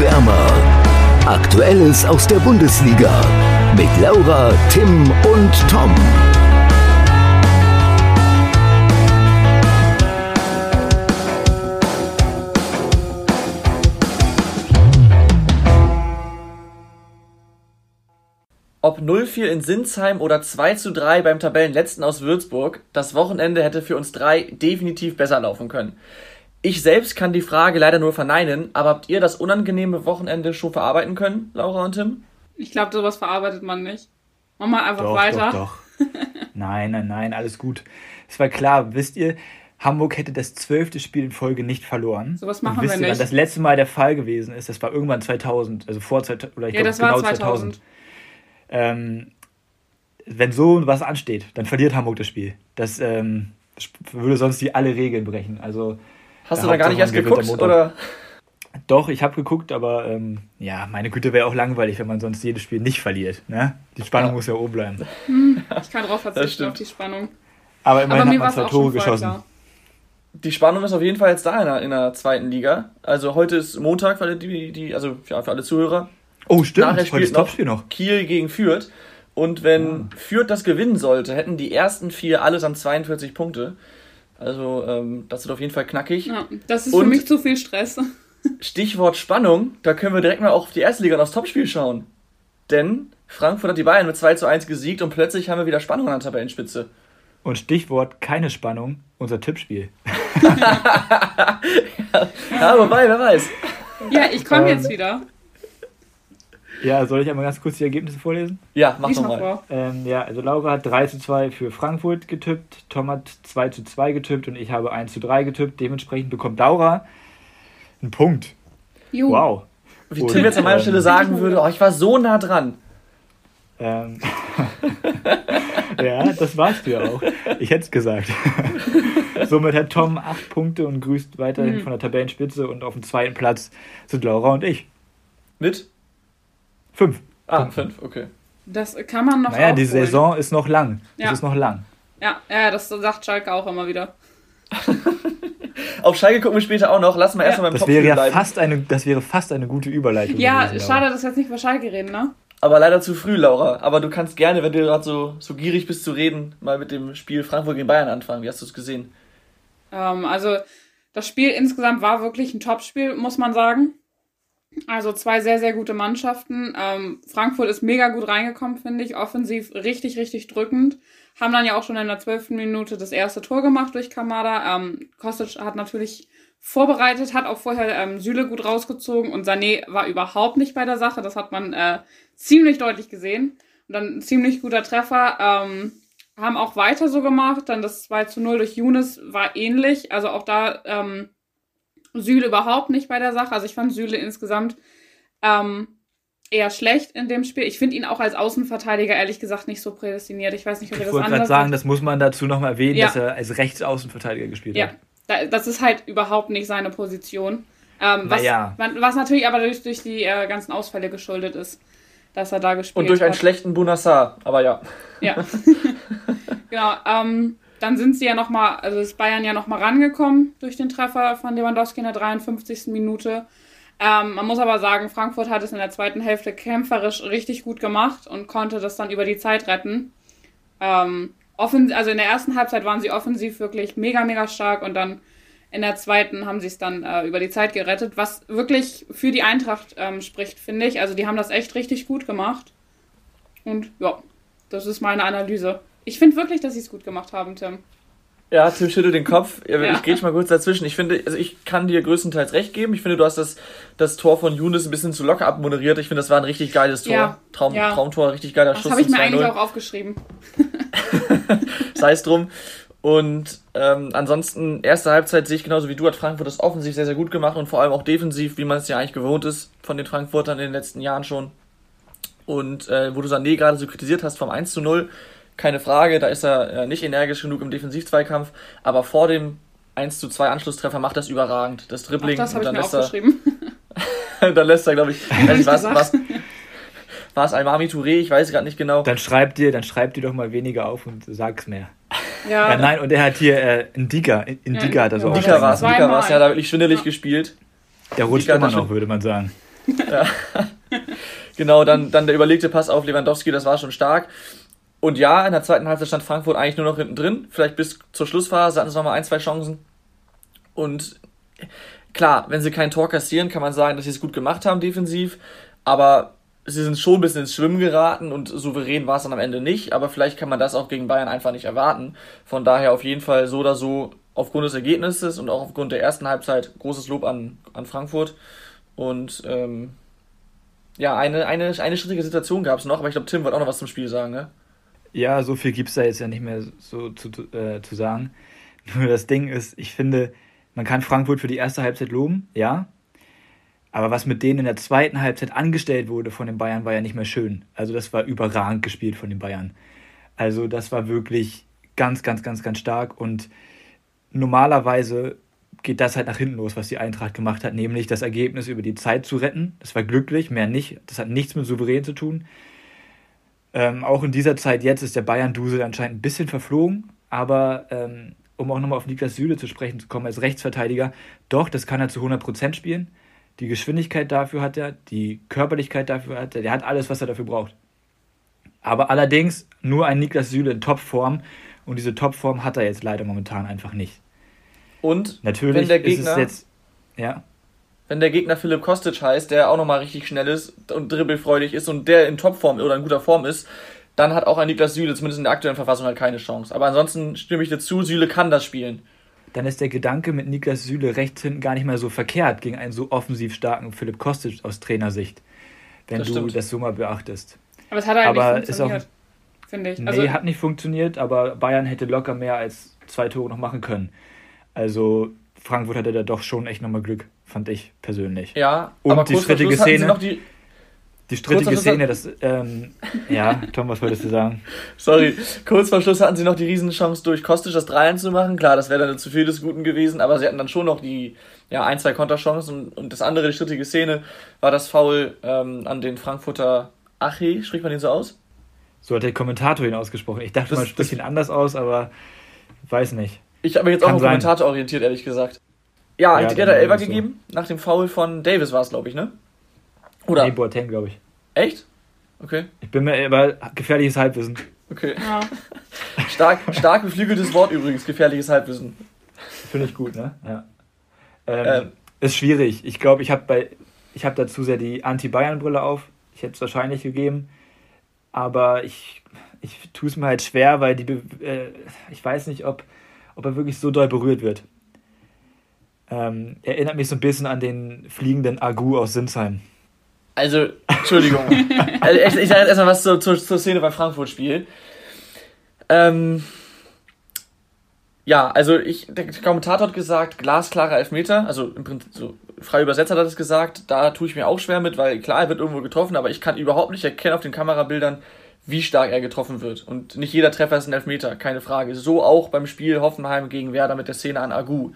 wärmer. Aktuelles aus der Bundesliga mit Laura, Tim und Tom. Ob 0-4 in Sinsheim oder 2-3 beim Tabellenletzten aus Würzburg, das Wochenende hätte für uns drei definitiv besser laufen können. Ich selbst kann die Frage leider nur verneinen, aber habt ihr das unangenehme Wochenende schon verarbeiten können, Laura und Tim? Ich glaube, sowas verarbeitet man nicht. Mach mal einfach Doch, weiter. doch, doch. Nein, nein, nein, alles gut. Es war klar, wisst ihr, Hamburg hätte das zwölfte Spiel in Folge nicht verloren. Sowas machen wisst wir ihr, wann nicht. das letzte Mal der Fall gewesen ist? Das war irgendwann 2000, also vor 2000, oder ich Ja, glaube das war genau 2000. Ähm, wenn so was ansteht, dann verliert Hamburg das Spiel. Das ähm, würde sonst die alle Regeln brechen. Also Hast Ja, du da gar nicht erst geguckt? Oder? Doch, ich habe geguckt, aber ähm, ja, meine Güte wäre auch langweilig, wenn man sonst jedes Spiel nicht verliert. Ne? Die Spannung Ja. muss ja oben bleiben. Ich kann drauf verzichten auf die Spannung. Aber Aber immerhin mir war hat man es zwei auch Tore geschossen. klar. Die Spannung ist auf jeden Fall jetzt da in der, in der zweiten Liga. Also heute ist Montag für alle, die, die, also ja, für alle Zuhörer. Oh, stimmt. Nachher Heute spielt ist noch Topspiel noch. Kiel gegen Fürth. Und wenn Fürth das gewinnen sollte, hätten die ersten vier allesamt 42 Punkte. Also ähm, das wird auf jeden Fall knackig. Ja, das ist Und- für mich zu viel Stress. Stichwort Spannung, da können wir direkt mal auch auf die erste Liga und aufs Topspiel schauen. Denn Frankfurt hat die Bayern mit 2 zu 1 gesiegt und plötzlich haben wir wieder Spannung an der Tabellenspitze. Und Stichwort keine Spannung, unser Tippspiel. Ja, wobei, wer weiß. Ja, ich komme Ähm, jetzt wieder. Ja, soll ich einmal ganz kurz die Ergebnisse vorlesen? Ja, mach Lies doch mal mal. vor. Ähm, ja, also Laura hat 3 zu 2 für Frankfurt getippt, Tom hat 2 zu 2 getippt und ich habe 1 zu 3 getippt. Dementsprechend bekommt Laura einen Punkt. Juhu. Wow. Wie Und, Tim jetzt an meiner ähm, Stelle sagen würde, oh, ich war so nah dran. Ähm, ja, das warst du ja auch. Ich hätte es gesagt. Somit hat Tom 8 Punkte und grüßt weiterhin Mhm. von der Tabellenspitze und auf dem zweiten Platz sind Laura und ich. Mit? 5. Ah, 5, okay. Das kann man noch Naja, die aufholen. Saison ist noch lang. Ja. Es ist noch lang. Ja, ja, das sagt Schalke auch immer wieder. Auf Schalke gucken wir später auch noch. Lass mal Ja. erstmal beim Das Topspiel wäre ja bleiben. fast eine, das wäre fast eine gute Überleitung. Ja, gewesen, schade, dass wir jetzt nicht über Schalke reden, ne? Aber leider zu früh, Laura. Aber du kannst gerne, wenn du gerade so, so gierig bist zu reden, mal mit dem Spiel Frankfurt gegen Bayern anfangen. Wie hast du es gesehen? Ähm, also, das Spiel insgesamt war wirklich ein Topspiel, muss man sagen. Also zwei sehr, sehr gute Mannschaften. Ähm, Frankfurt ist mega gut reingekommen, finde ich. Offensiv richtig, richtig drückend. Haben dann ja auch schon in der zwölften Minute das erste Tor gemacht durch Kamada. Ähm, Kostic hat natürlich vorbereitet, hat auch vorher ähm, Süle gut rausgezogen und Sané war überhaupt nicht bei der Sache. Das hat man äh, ziemlich deutlich gesehen. Und dann ein ziemlich guter Treffer. Ähm, haben auch weiter so gemacht. Dann das 2 zu 0 durch Younes war ähnlich. Also auch da ähm, Süle überhaupt nicht bei der Sache. Also ich fand Süle insgesamt ähm, eher schlecht in dem Spiel. Ich finde ihn auch als Außenverteidiger ehrlich gesagt nicht so prädestiniert. Ich weiß nicht, ob ihr Ich das wollte gerade anders sagen, das muss man dazu nochmal erwähnen, Ja. dass er als Rechtsaußenverteidiger gespielt Ja, hat. da, das ist halt überhaupt nicht seine Position. Ähm, was, Naja. was natürlich aber durch, durch die äh, ganzen Ausfälle geschuldet ist, dass er da gespielt Und durch einen hat. schlechten Bunassar. Aber ja. Ja. genau. Ähm, dann sind sie ja nochmal, also ist Bayern ja nochmal rangekommen durch den Treffer von Lewandowski in der 53. Minute. Ähm, man muss aber sagen, Frankfurt hat es in der zweiten Hälfte kämpferisch richtig gut gemacht und konnte das dann über die Zeit retten. Ähm, offen, also in der ersten Halbzeit waren sie offensiv wirklich mega, mega stark und dann in der zweiten haben sie es dann äh, über die Zeit gerettet, was wirklich für die Eintracht ähm, spricht, finde ich. Also die haben das echt richtig gut gemacht. Und ja, das ist meine Analyse. Ich finde wirklich, dass sie es gut gemacht haben, Tim. Ja, Tim schüttelt den Kopf. Ja, Ja. Ich grätsch mal kurz dazwischen. Ich finde, also ich kann dir größtenteils recht geben. Ich finde, du hast das, das Tor von Younes ein bisschen zu locker abmoderiert. Ich finde, das war ein richtig geiles Tor. Ja. Traum. Traumtor, richtig geiler Das Schuss. habe ich mir eigentlich 2-0. auch aufgeschrieben. sei es drum. Und ähm, ansonsten, erste Halbzeit sehe ich genauso wie du, hat Frankfurt das offensiv sehr, sehr gut gemacht und vor allem auch defensiv, wie man es ja eigentlich gewohnt ist von den Frankfurtern in den letzten Jahren schon. Und äh, wo du Sané gerade so kritisiert hast vom 1 zu 0, keine Frage, da ist er äh, nicht energisch genug im Defensivzweikampf, aber vor dem 1 zu 2 Anschlusstreffer macht das überragend. Das Dribbling das habe ich dann mir lässt, er, aufgeschrieben. dann lässt er, glaube ich, was, was, war es Almami Touré, ich weiß gerade nicht genau. Dann schreib dir, dann schreib dir doch mal weniger auf und sag's mehr. Ja, Ja, nein, und er hat hier äh, Indiga, Indiga hat er so Ja, Dika war es, Zweimal. Dika war es, ja, da wirklich schwindelig Ja. gespielt. Der rutscht immer er noch, würde man sagen. ja. genau, dann, dann der überlegte Pass auf Lewandowski, das war schon stark. Und ja, in der zweiten Halbzeit stand Frankfurt eigentlich nur noch hinten drin. Vielleicht bis zur Schlussphase hatten sie nochmal ein, zwei Chancen. Und klar, wenn sie kein Tor kassieren, kann man sagen, dass sie es gut gemacht haben defensiv. Aber sie sind schon ein bisschen ins Schwimmen geraten und souverän war es dann am Ende nicht. Aber vielleicht kann man das auch gegen Bayern einfach nicht erwarten. Von daher auf jeden Fall so oder so aufgrund des Ergebnisses und auch aufgrund der ersten Halbzeit großes Lob an, an Frankfurt. Und ähm, ja, eine, eine, eine schwierige Situation gab es noch, aber ich glaube, Tim wollte auch noch was zum Spiel sagen, ne? Ja, so viel gibt es da jetzt ja nicht mehr so zu, äh, zu sagen. Nur das Ding ist, ich finde, man kann Frankfurt für die erste Halbzeit loben, ja. Aber was mit denen in der zweiten Halbzeit angestellt wurde von den Bayern, war ja nicht mehr schön. Also das war überragend gespielt von den Bayern. Also das war wirklich ganz, ganz, ganz, ganz stark. Und normalerweise geht das halt nach hinten los, was die Eintracht gemacht hat, nämlich das Ergebnis über die Zeit zu retten. Das war glücklich, mehr nicht. Das hat nichts mit souverän zu tun. Ähm, auch in dieser Zeit jetzt ist der Bayern-Dusel anscheinend ein bisschen verflogen, aber ähm, um auch nochmal auf Niklas Süle zu sprechen zu kommen als Rechtsverteidiger, doch, das kann er zu 100% spielen. Die Geschwindigkeit dafür hat er, die Körperlichkeit dafür hat er, der hat alles, was er dafür braucht. Aber allerdings nur ein Niklas Süle in Topform und diese Topform hat er jetzt leider momentan einfach nicht. Und Natürlich wenn der Gegner, ist es jetzt, ja, wenn der Gegner Philipp Kostic heißt, der auch nochmal richtig schnell ist und dribbelfreudig ist und der in Topform oder in guter Form ist, dann hat auch ein Niklas Süle zumindest in der aktuellen Verfassung halt keine Chance. Aber ansonsten stimme ich dir zu, Süle kann das spielen. dann ist der Gedanke mit Niklas Süle rechts hinten gar nicht mehr so verkehrt gegen einen so offensiv starken Philipp Kostic aus Trainersicht, wenn Das du stimmt. das so mal beachtest. Aber es hat halt Aber nicht ist auch- funktioniert, finde ich. Nee, Also, hat nicht funktioniert, aber Bayern hätte locker mehr als zwei Tore noch machen können. Also Frankfurt hatte da doch schon echt nochmal Glück, fand ich persönlich. Ja, Und aber die strittige Szene? noch die, Die strittige Szene, das, ähm, ja, Tom, was wolltest du sagen? Sorry, kurz vor Schluss hatten sie noch die Riesenchance durch Kostic das 3 zu machen. Klar, das wäre dann zu viel des Guten gewesen, aber sie hatten dann schon noch die ja, ein, zwei Konterchancen. Und, und das andere, die strittige Szene, war das Foul ähm, an den Frankfurter Ache, spricht man den so aus? So hat der Kommentator ihn ausgesprochen. Ich dachte Das- mal, spricht ihn anders aus, aber weiß nicht. Ich habe mich jetzt auch Kann am sein. Kommentator orientiert, ehrlich gesagt. Ja, Ja, Elfer ist so. gegeben? Nach dem Foul von Davis war es, glaube ich, ne? Oder? Nee, Boateng, glaube ich. Echt? Okay, Ich bin mir aber gefährliches Halbwissen. okay. ja. Stark, stark geflügeltes Wort übrigens, gefährliches Halbwissen. Finde ich gut, ne? Ja. Ähm, Ähm. Ist schwierig. Ich glaube, ich habe bei ich habe dazu sehr die Anti-Bayern-Brille auf. Ich hätte es wahrscheinlich gegeben. Aber ich, ich tue es mir halt schwer, weil die Be äh, ich weiß nicht, ob, ob er wirklich so doll berührt wird. Ähm, erinnert mich so ein bisschen an den fliegenden Agu aus Sinsheim. Also, Entschuldigung. also, echt, ich sage jetzt erstmal was zur, zur, zur Szene beim Frankfurt-Spiel. Ähm, ja, also ich, der Kommentator hat gesagt, glasklarer Elfmeter, also im Prinzip so frei übersetzt hat er das gesagt, da tue ich mir auch schwer mit, weil klar, er wird irgendwo getroffen, aber ich kann überhaupt nicht erkennen auf den Kamerabildern, wie stark er getroffen wird. Und nicht jeder Treffer ist ein Elfmeter, keine Frage. So auch beim Spiel Hoffenheim gegen Werder mit der Szene an Agu.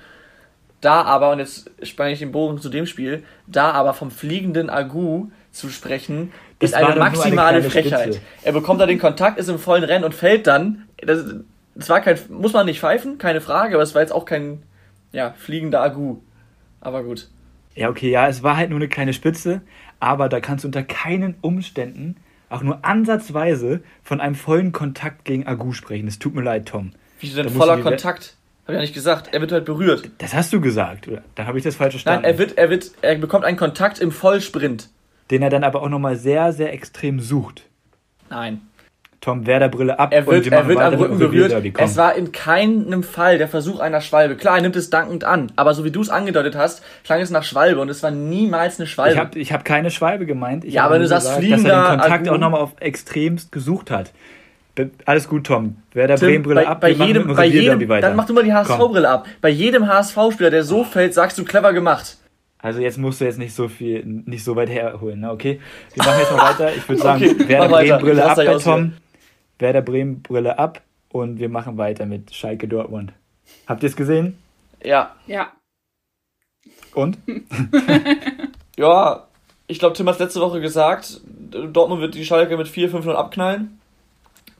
Da aber, und jetzt spanne ich den Bogen zu dem Spiel, da aber vom fliegenden Agu zu sprechen, Das ist eine eine maximale kleine Frechheit. Spitze. Er bekommt da den Kontakt, ist im vollen Rennen und fällt dann. Das, das war kein, muss man nicht pfeifen, keine Frage, aber es war jetzt auch kein, ja, fliegender Agu. Aber gut. Ja, okay, ja, es war halt nur eine kleine Spitze, aber da kannst du unter keinen Umständen auch nur ansatzweise von einem vollen Kontakt gegen Agu sprechen. Es tut mir leid, Tom. Wieso denn voller Kontakt? Hab ich ja nicht gesagt. Er wird halt berührt. Das hast du gesagt, oder? Da habe ich das falsch Nein, verstanden. er wird, er wird, er bekommt einen Kontakt im Vollsprint. Den er dann aber auch nochmal sehr, sehr extrem sucht. Nein. Tom, Werder-Brille ab Er wird, wir er wird am Rücken berührt. Es war in keinem Fall der Versuch einer Schwalbe. Klar, er nimmt es dankend an, aber so wie du es angedeutet hast, klang es nach Schwalbe und es war niemals eine Schwalbe. Ich habe ich hab keine Schwalbe gemeint. Ich Ja, aber du sagst gesagt, dass er fliegender den Kontakt Agu. auch nochmal auf extremst gesucht hat. Alles gut, Tom. Werder Tim, Bremen-Brille ab, bei jedem, bei jedem, weiter. dann mach du mal die. HSV-Brille ab. Bei jedem HSV-Spieler, der so fällt, sagst du clever gemacht. Also jetzt musst du jetzt nicht so viel, nicht so weit herholen, ne? okay? Wir machen jetzt mal weiter. Ich würde sagen, Okay, Werder mach weiter. Bremen Brille Ich lass ab bei. Tom. Werder Bremen Brille ab und wir machen weiter mit Schalke Dortmund. Habt ihr es gesehen? Ja. Ja. Und? Ja, ich glaube, Tim hat letzte Woche gesagt, Dortmund wird die Schalke mit 4-5-0 abknallen.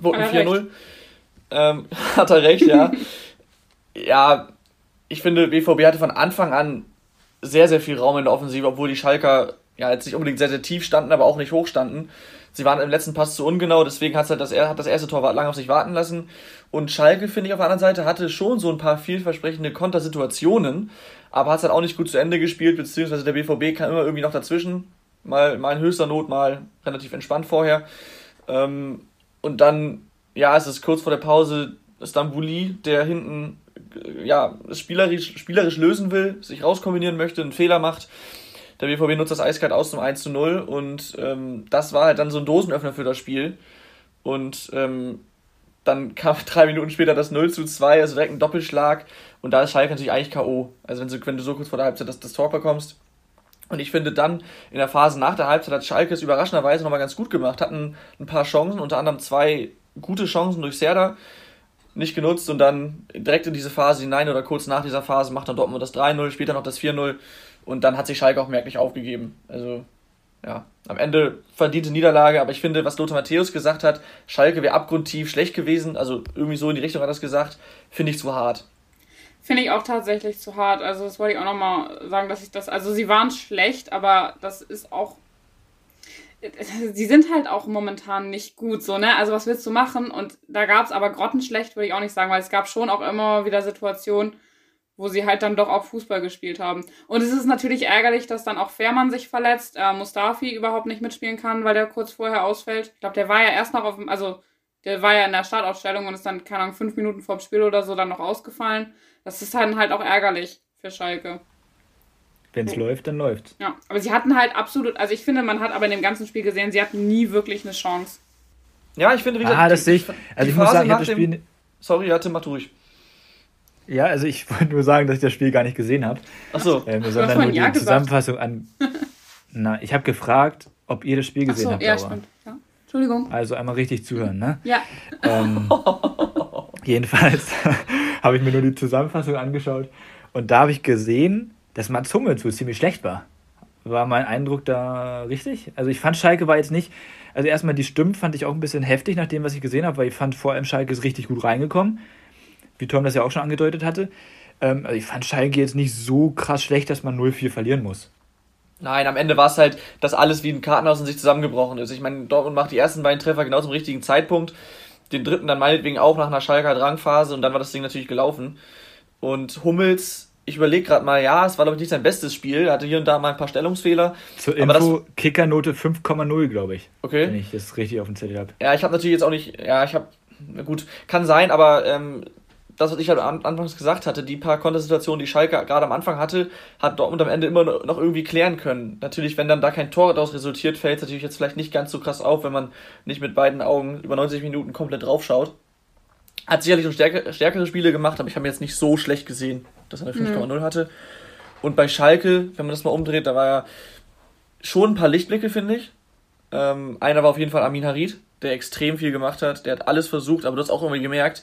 Hat er 4-0. Ähm, hat er recht, ja. ja, ich finde, BVB hatte von Anfang an sehr, sehr viel Raum in der Offensive, obwohl die Schalker ja, jetzt nicht unbedingt sehr, sehr tief standen, aber auch nicht hoch standen. Sie waren im letzten Pass zu ungenau, deswegen hat's halt das, hat das erste Tor lange auf sich warten lassen. Und Schalke, finde ich, auf der anderen Seite hatte schon so ein paar vielversprechende Kontersituationen, aber hat es halt auch nicht gut zu Ende gespielt, beziehungsweise der BVB kam immer irgendwie noch dazwischen. Mal, mal in höchster Not, mal relativ entspannt vorher. Ähm, und dann, ja, es ist kurz vor der Pause Stambouli, der hinten ja, spielerisch, spielerisch lösen will, sich rauskombinieren möchte, einen Fehler macht. Der BVB nutzt das eiskalt aus zum 1 zu 0 und ähm, das war halt dann so ein Dosenöffner für das Spiel. Und ähm, dann kam drei Minuten später das 0 zu 2, also direkt ein Doppelschlag. Und da ist Schalke natürlich eigentlich K.O. Also wenn du, wenn du so kurz vor der Halbzeit das, das Tor bekommst. Und ich finde dann in der Phase nach der Halbzeit hat Schalke es überraschenderweise nochmal ganz gut gemacht, hatten ein paar Chancen, unter anderem zwei gute Chancen durch Serda nicht genutzt und dann direkt in diese Phase hinein oder kurz nach dieser Phase macht dann Dortmund das 3-0, später noch das 4-0 und dann hat sich Schalke auch merklich aufgegeben. Also ja, am Ende verdiente Niederlage, aber ich finde, was Lothar Matthäus gesagt hat, Schalke wäre abgrundtief schlecht gewesen, also irgendwie so in die Richtung hat er das gesagt, finde ich zu hart. Finde ich auch tatsächlich zu hart. Also das wollte ich auch nochmal sagen, dass ich das, also sie waren schlecht, aber das ist auch sie sind halt auch momentan nicht gut, so, ne? Also was willst du machen? Und da gab es aber grottenschlecht, würde ich auch nicht sagen, weil es gab schon auch immer wieder Situationen, wo sie halt dann doch auch Fußball gespielt haben. Und es ist natürlich ärgerlich, dass dann auch Fährmann sich verletzt, äh, Mustafi überhaupt nicht mitspielen kann, weil der kurz vorher ausfällt. Ich glaube, der war ja erst noch auf dem, also der war ja in der Startausstellung und ist dann, keine Ahnung, fünf Minuten vorm Spiel oder so dann noch ausgefallen. Das ist dann halt auch ärgerlich für Schalke. Wenn es läuft, dann läuft Ja, aber sie hatten halt absolut, also ich finde, man hat aber in dem ganzen Spiel gesehen, sie hatten nie wirklich eine Chance. Ja, ich finde, wie gesagt, ah, das sehe ich. Also ich muss sagen, ich habe das Spiel. Dem, sorry, hatte mach ruhig. Ja, also ich wollte nur sagen, dass ich das Spiel gar nicht gesehen habe. Achso. Ähm, sondern nur die ja Zusammenfassung an. Na, ich habe gefragt, ob ihr das Spiel gesehen Ach so, habt. Ja, stimmt. Ja. Entschuldigung. Also einmal richtig zuhören, ne? Ja. Ähm, jedenfalls habe ich mir nur die Zusammenfassung angeschaut und da habe ich gesehen, dass Mats Hummels wohl ziemlich schlecht war. War mein Eindruck da richtig? Also ich fand Schalke war jetzt nicht, also erstmal die Stimmen fand ich auch ein bisschen heftig nach dem, was ich gesehen habe, weil ich fand vor allem Schalke ist richtig gut reingekommen, wie Tom das ja auch schon angedeutet hatte. Ähm, also ich fand Schalke jetzt nicht so krass schlecht, dass man 0-4 verlieren muss. Nein, am Ende war es halt, dass alles wie ein Kartenhaus in sich zusammengebrochen ist. Ich meine, Dortmund macht die ersten beiden Treffer genau zum richtigen Zeitpunkt, den dritten dann meinetwegen auch nach einer Schalker Drangphase und dann war das Ding natürlich gelaufen. Und Hummels ich überlege gerade mal, ja, es war glaube ich nicht sein bestes Spiel, er hatte hier und da mal ein paar Stellungsfehler. Zur Info, Kickernote 5,0, glaube ich. Okay. Wenn ich das richtig auf dem Zettel habe. Ja, ich habe natürlich jetzt auch nicht, ja, ich habe, gut, kann sein, aber ähm, das, was ich halt anfangs gesagt hatte, die paar Kontersituationen, die Schalke gerade am Anfang hatte, hat Dortmund am Ende immer noch irgendwie klären können. Natürlich, wenn dann da kein Tor daraus resultiert, fällt es natürlich jetzt vielleicht nicht ganz so krass auf, wenn man nicht mit beiden Augen über 90 Minuten komplett draufschaut. Hat sicherlich schon stärker, stärkere Spiele gemacht, aber ich habe jetzt nicht so schlecht gesehen, dass er eine 5,0 mhm. hatte. Und bei Schalke, wenn man das mal umdreht, da war ja schon ein paar Lichtblicke, finde ich. Ähm, einer war auf jeden Fall Amin Harid, der extrem viel gemacht hat. Der hat alles versucht, aber du hast auch irgendwie gemerkt,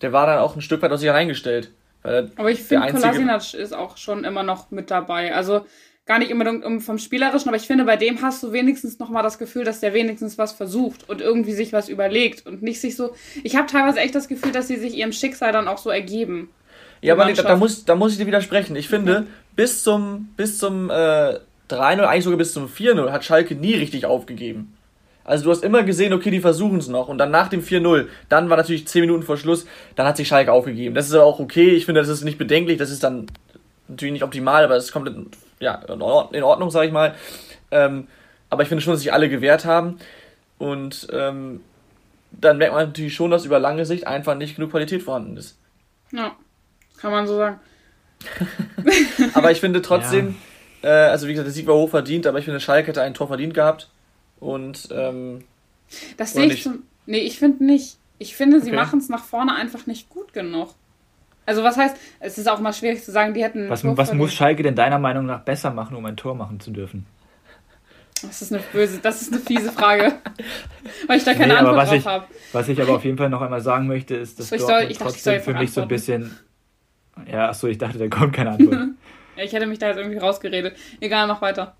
der war dann auch ein Stück weit aus sich hereingestellt. aber ich finde, Kolasinac ist auch schon immer noch mit dabei. Also gar nicht unbedingt vom Spielerischen, aber ich finde, bei dem hast du wenigstens nochmal das Gefühl, dass der wenigstens was versucht und irgendwie sich was überlegt und nicht sich so. Ich habe teilweise echt das Gefühl, dass sie sich ihrem Schicksal dann auch so ergeben. Ja, aber nee, da, muss, da muss ich dir widersprechen. Ich finde, okay. bis zum, bis zum äh, 3-0, eigentlich sogar bis zum 4-0, hat Schalke nie richtig aufgegeben. Also du hast immer gesehen, okay, die versuchen es noch. Und dann nach dem 4-0, dann war natürlich 10 Minuten vor Schluss, dann hat sich Schalke aufgegeben. Das ist aber auch okay. Ich finde, das ist nicht bedenklich. Das ist dann natürlich nicht optimal, aber es ist komplett ja, in Ordnung, sage ich mal. Ähm, aber ich finde schon, dass sich alle gewehrt haben. Und ähm, dann merkt man natürlich schon, dass über lange Sicht einfach nicht genug Qualität vorhanden ist. Ja, kann man so sagen. aber ich finde trotzdem, ja. äh, also wie gesagt, der Sieg war hoch verdient, aber ich finde, Schalke hätte ein Tor verdient gehabt. Und ähm, das sehe ich zum. Nee, ich finde nicht. Ich finde, sie okay. machen es nach vorne einfach nicht gut genug. Also was heißt, es ist auch mal schwierig zu sagen, die hätten. Was, was muss Schalke denn deiner Meinung nach besser machen, um ein Tor machen zu dürfen? Das ist eine böse, das ist eine fiese Frage. weil ich da keine nee, Antwort drauf habe. Was ich aber auf jeden Fall noch einmal sagen möchte, ist, dass so, Dortmund soll, trotzdem für mich so ein bisschen. Ja, achso, ich dachte, da kommt keine Antwort. ja, ich hätte mich da jetzt irgendwie rausgeredet. Egal, mach weiter.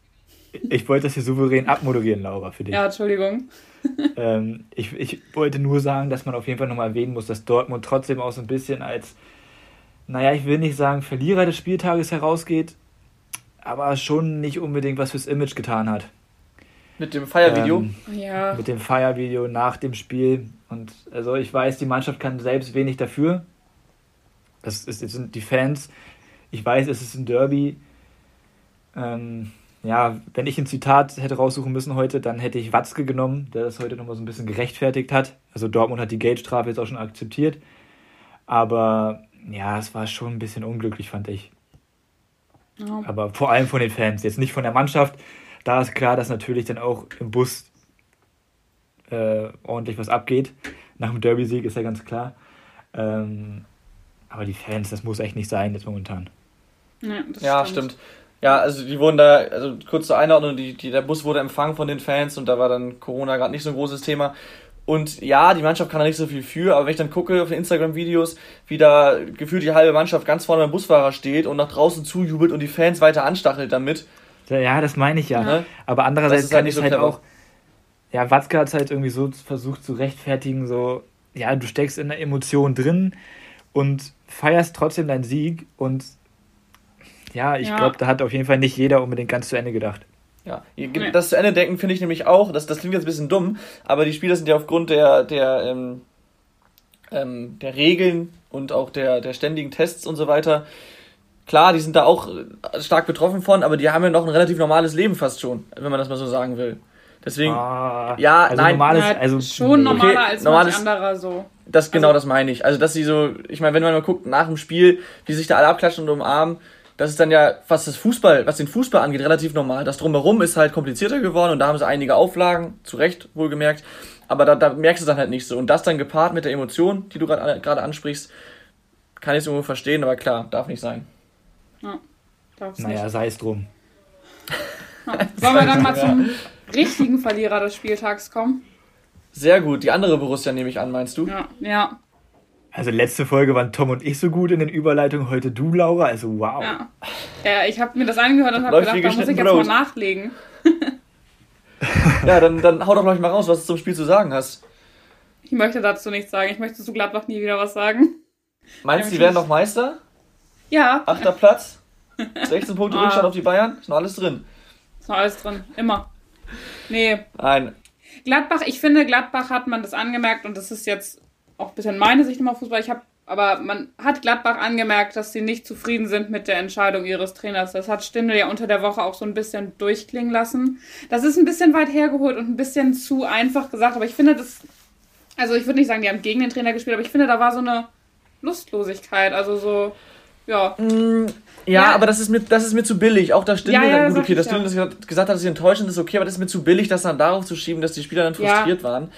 Ich wollte das hier souverän abmoderieren, Laura, für dich. Ja, Entschuldigung. ähm, ich, ich wollte nur sagen, dass man auf jeden Fall nochmal erwähnen muss, dass Dortmund trotzdem auch so ein bisschen als naja, ich will nicht sagen Verlierer des Spieltages herausgeht, aber schon nicht unbedingt was fürs Image getan hat. Mit dem Feiervideo? Ähm, Ja. mit dem Feiervideo nach dem Spiel. Und also ich weiß, die Mannschaft kann selbst wenig dafür. Das, ist, das sind die Fans. Ich weiß, es ist ein Derby. Ähm, ja, wenn ich ein Zitat hätte raussuchen müssen heute, dann hätte ich Watzke genommen, der das heute nochmal so ein bisschen gerechtfertigt hat. Also Dortmund hat die Geldstrafe jetzt auch schon akzeptiert. Aber ja, es war schon ein bisschen unglücklich, fand ich. Ja. Aber vor allem von den Fans, jetzt nicht von der Mannschaft. Da ist klar, dass natürlich dann auch im Bus äh, ordentlich was abgeht. Nach dem Derby-Sieg ist ja ganz klar. Ähm, aber die Fans, das muss echt nicht sein jetzt momentan. Ja, das Ja, stimmt. Ja, also die wurden da, also kurz zur Einordnung, die, die, der Bus wurde empfangen von den Fans und da war dann Corona gerade nicht so ein großes Thema. Und ja, die Mannschaft kann da nicht so viel für, aber wenn ich dann gucke auf den Instagram-Videos, wie da gefühlt die halbe Mannschaft ganz vorne beim Busfahrer steht und nach draußen zujubelt und die Fans weiter anstachelt damit. Ja, das meine ich ja. Ne? Aber andererseits ist halt kann nicht ich so halt clever. auch. Ja, Watzke hat es halt irgendwie so versucht zu rechtfertigen, so, ja, du steckst in der Emotion drin und feierst trotzdem deinen Sieg und ja, ich Ja. glaube, da hat auf jeden Fall nicht jeder unbedingt ganz zu Ende gedacht. Ja, das zu Ende denken finde ich nämlich auch, das, das klingt jetzt ein bisschen dumm, aber die Spieler sind ja aufgrund der, der, ähm, ähm, der Regeln und auch der, der ständigen Tests und so weiter, klar, die sind da auch äh, stark betroffen von, aber die haben ja noch ein relativ normales Leben fast schon, wenn man das mal so sagen will. Deswegen, Ah, ja, also nein, normales, Ja, also schon normaler Okay, als normales- manch anderer so. das genau Also- das meine ich. Also, dass sie so, ich meine, wenn man mal guckt nach dem Spiel, wie sich da alle abklatschen und umarmen, das ist dann ja, was das Fußball, was den Fußball angeht, relativ normal. Das drumherum ist halt komplizierter geworden und da haben sie einige Auflagen, zu Recht wohlgemerkt, aber da, da merkst du es dann halt nicht so. Und das dann gepaart mit der Emotion, die du gerade ansprichst, kann ich es irgendwo verstehen, aber klar, darf nicht sein. Ja, darf's Naja, nicht. sei es drum. Sollen wir dann mal zum richtigen Verlierer des Spieltags kommen? Sehr gut. Die andere Borussia nehme ich an, meinst du? Ja, ja, Also letzte Folge waren Tom und ich so gut in den Überleitungen, heute du, Laura. Also wow. ja. Ja, ich habe mir das angehört und habe gedacht, da muss ich jetzt mal nachlegen. Ja, dann, dann hau doch gleich mal raus, was du zum Spiel zu sagen hast. Ich möchte dazu nichts sagen. Ich möchte zu Gladbach nie wieder was sagen. Meinst du, die werden noch Meister? Ja, Achter Platz? 16 Punkte Ah. Rückstand auf die Bayern? Ist noch alles drin. ist noch alles drin. Immer. Nee, Nein, Gladbach, ich finde, Gladbach hat man das angemerkt und das ist jetzt auch ein bisschen meine Sicht immer auf Fußball. Ich habe, aber man hat Gladbach angemerkt, dass sie nicht zufrieden sind mit der Entscheidung ihres Trainers. Das hat Stindl ja unter der Woche auch so ein bisschen durchklingen lassen. Das ist ein bisschen weit hergeholt und ein bisschen zu einfach gesagt, aber ich finde das, also ich würde nicht sagen, die haben gegen den Trainer gespielt, aber ich finde, da war so eine Lustlosigkeit, also so, ja. Ja, Ja. aber das ist mir, das ist mir zu billig. Auch da Stindl, Ja, ja, gut, okay, dass ja. Stindl das gesagt hat, dass sie enttäuschend ist, okay, aber das ist mir zu billig, das dann darauf zu schieben, dass die Spieler dann Ja. frustriert waren.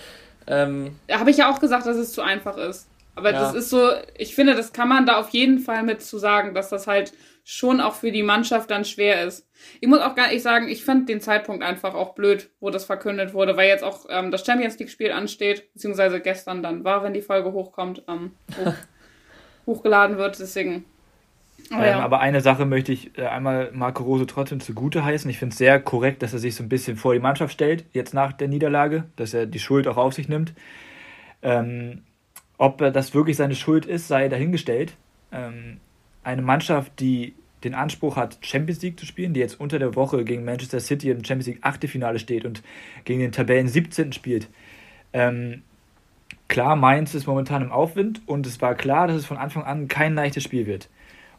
Ähm, Da habe ich ja auch gesagt, dass es zu einfach ist. Aber Ja. das ist so, ich finde, das kann man da auf jeden Fall mit zu sagen, dass das halt schon auch für die Mannschaft dann schwer ist. Ich muss auch gar nicht sagen, ich fand den Zeitpunkt einfach auch blöd, wo das verkündet wurde, weil jetzt auch ähm, das Champions League-Spiel ansteht, beziehungsweise gestern dann war, wenn die Folge hochkommt, ähm, hoch, hochgeladen wird. Deswegen. Aber Ähm, ja. aber eine Sache möchte ich äh, einmal Marco Rose trotzdem zugute heißen. Ich finde es sehr korrekt, dass er sich so ein bisschen vor die Mannschaft stellt, jetzt nach der Niederlage, dass er die Schuld auch auf sich nimmt. Ähm, ob das wirklich seine Schuld ist, sei dahingestellt. Ähm, eine Mannschaft, die den Anspruch hat, Champions League zu spielen, die jetzt unter der Woche gegen Manchester City im Champions League Achtelfinale steht und gegen den Tabellen 17. spielt. Ähm, klar, Mainz ist momentan im Aufwind und es war klar, dass es von Anfang an kein leichtes Spiel wird.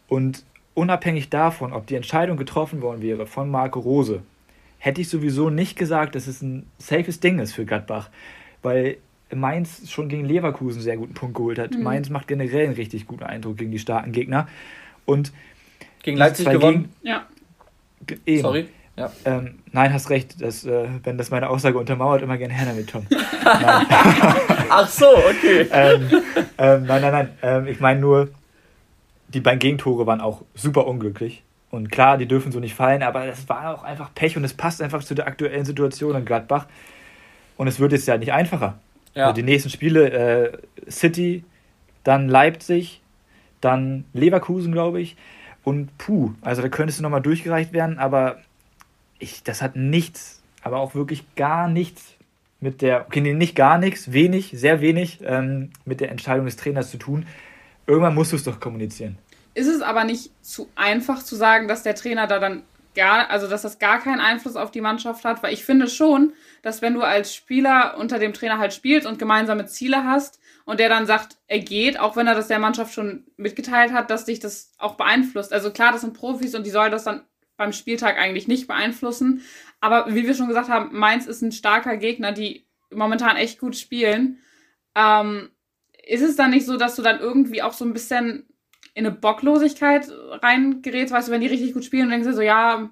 Und unabhängig davon, ob die Entscheidung getroffen worden wäre von Marco Rose, hätte ich sowieso nicht gesagt, dass es ein safes Ding ist für Gladbach, weil Mainz schon gegen Leverkusen einen sehr guten Punkt geholt hat. Mainz macht generell einen richtig guten Eindruck gegen die starken Gegner. Und gegen Leipzig gewonnen. ja. Geg- eben. Sorry. Ja. Ähm, nein, hast recht. Das, äh, wenn das meine Aussage untermauert, immer gerne her damit, Tom. Ach so, okay. ähm, ähm, nein, nein, nein. Ähm, ich meine nur, die beiden Gegentore waren auch super unglücklich. Und klar, die dürfen so nicht fallen, aber das war auch einfach Pech und es passt einfach zu der aktuellen Situation in Gladbach. Und es wird jetzt ja nicht einfacher. Ja. Also die nächsten Spiele, äh, City, dann Leipzig, dann Leverkusen, glaube ich. Und puh, also da könntest du nochmal durchgereicht werden, aber ich, das hat nichts, aber auch wirklich gar nichts mit der, okay, nee, nicht gar nichts, wenig, sehr wenig ähm, mit der Entscheidung des Trainers zu tun. Irgendwann musst du es doch kommunizieren. Ist es aber nicht zu einfach zu sagen, dass der Trainer da dann gar, also dass das gar keinen Einfluss auf die Mannschaft hat, weil ich finde schon, dass wenn du als Spieler unter dem Trainer halt spielst und gemeinsame Ziele hast und der dann sagt, er geht, auch wenn er das der Mannschaft schon mitgeteilt hat, dass dich das auch beeinflusst. Also klar, das sind Profis und die sollen das dann beim Spieltag eigentlich nicht beeinflussen. Aber wie wir schon gesagt haben, Mainz ist ein starker Gegner, die momentan echt gut spielen. Ähm, ist es dann nicht so, dass du dann irgendwie auch so ein bisschen in eine Bocklosigkeit reingerätst, weißt du, wenn die richtig gut spielen und denkst du so, ja,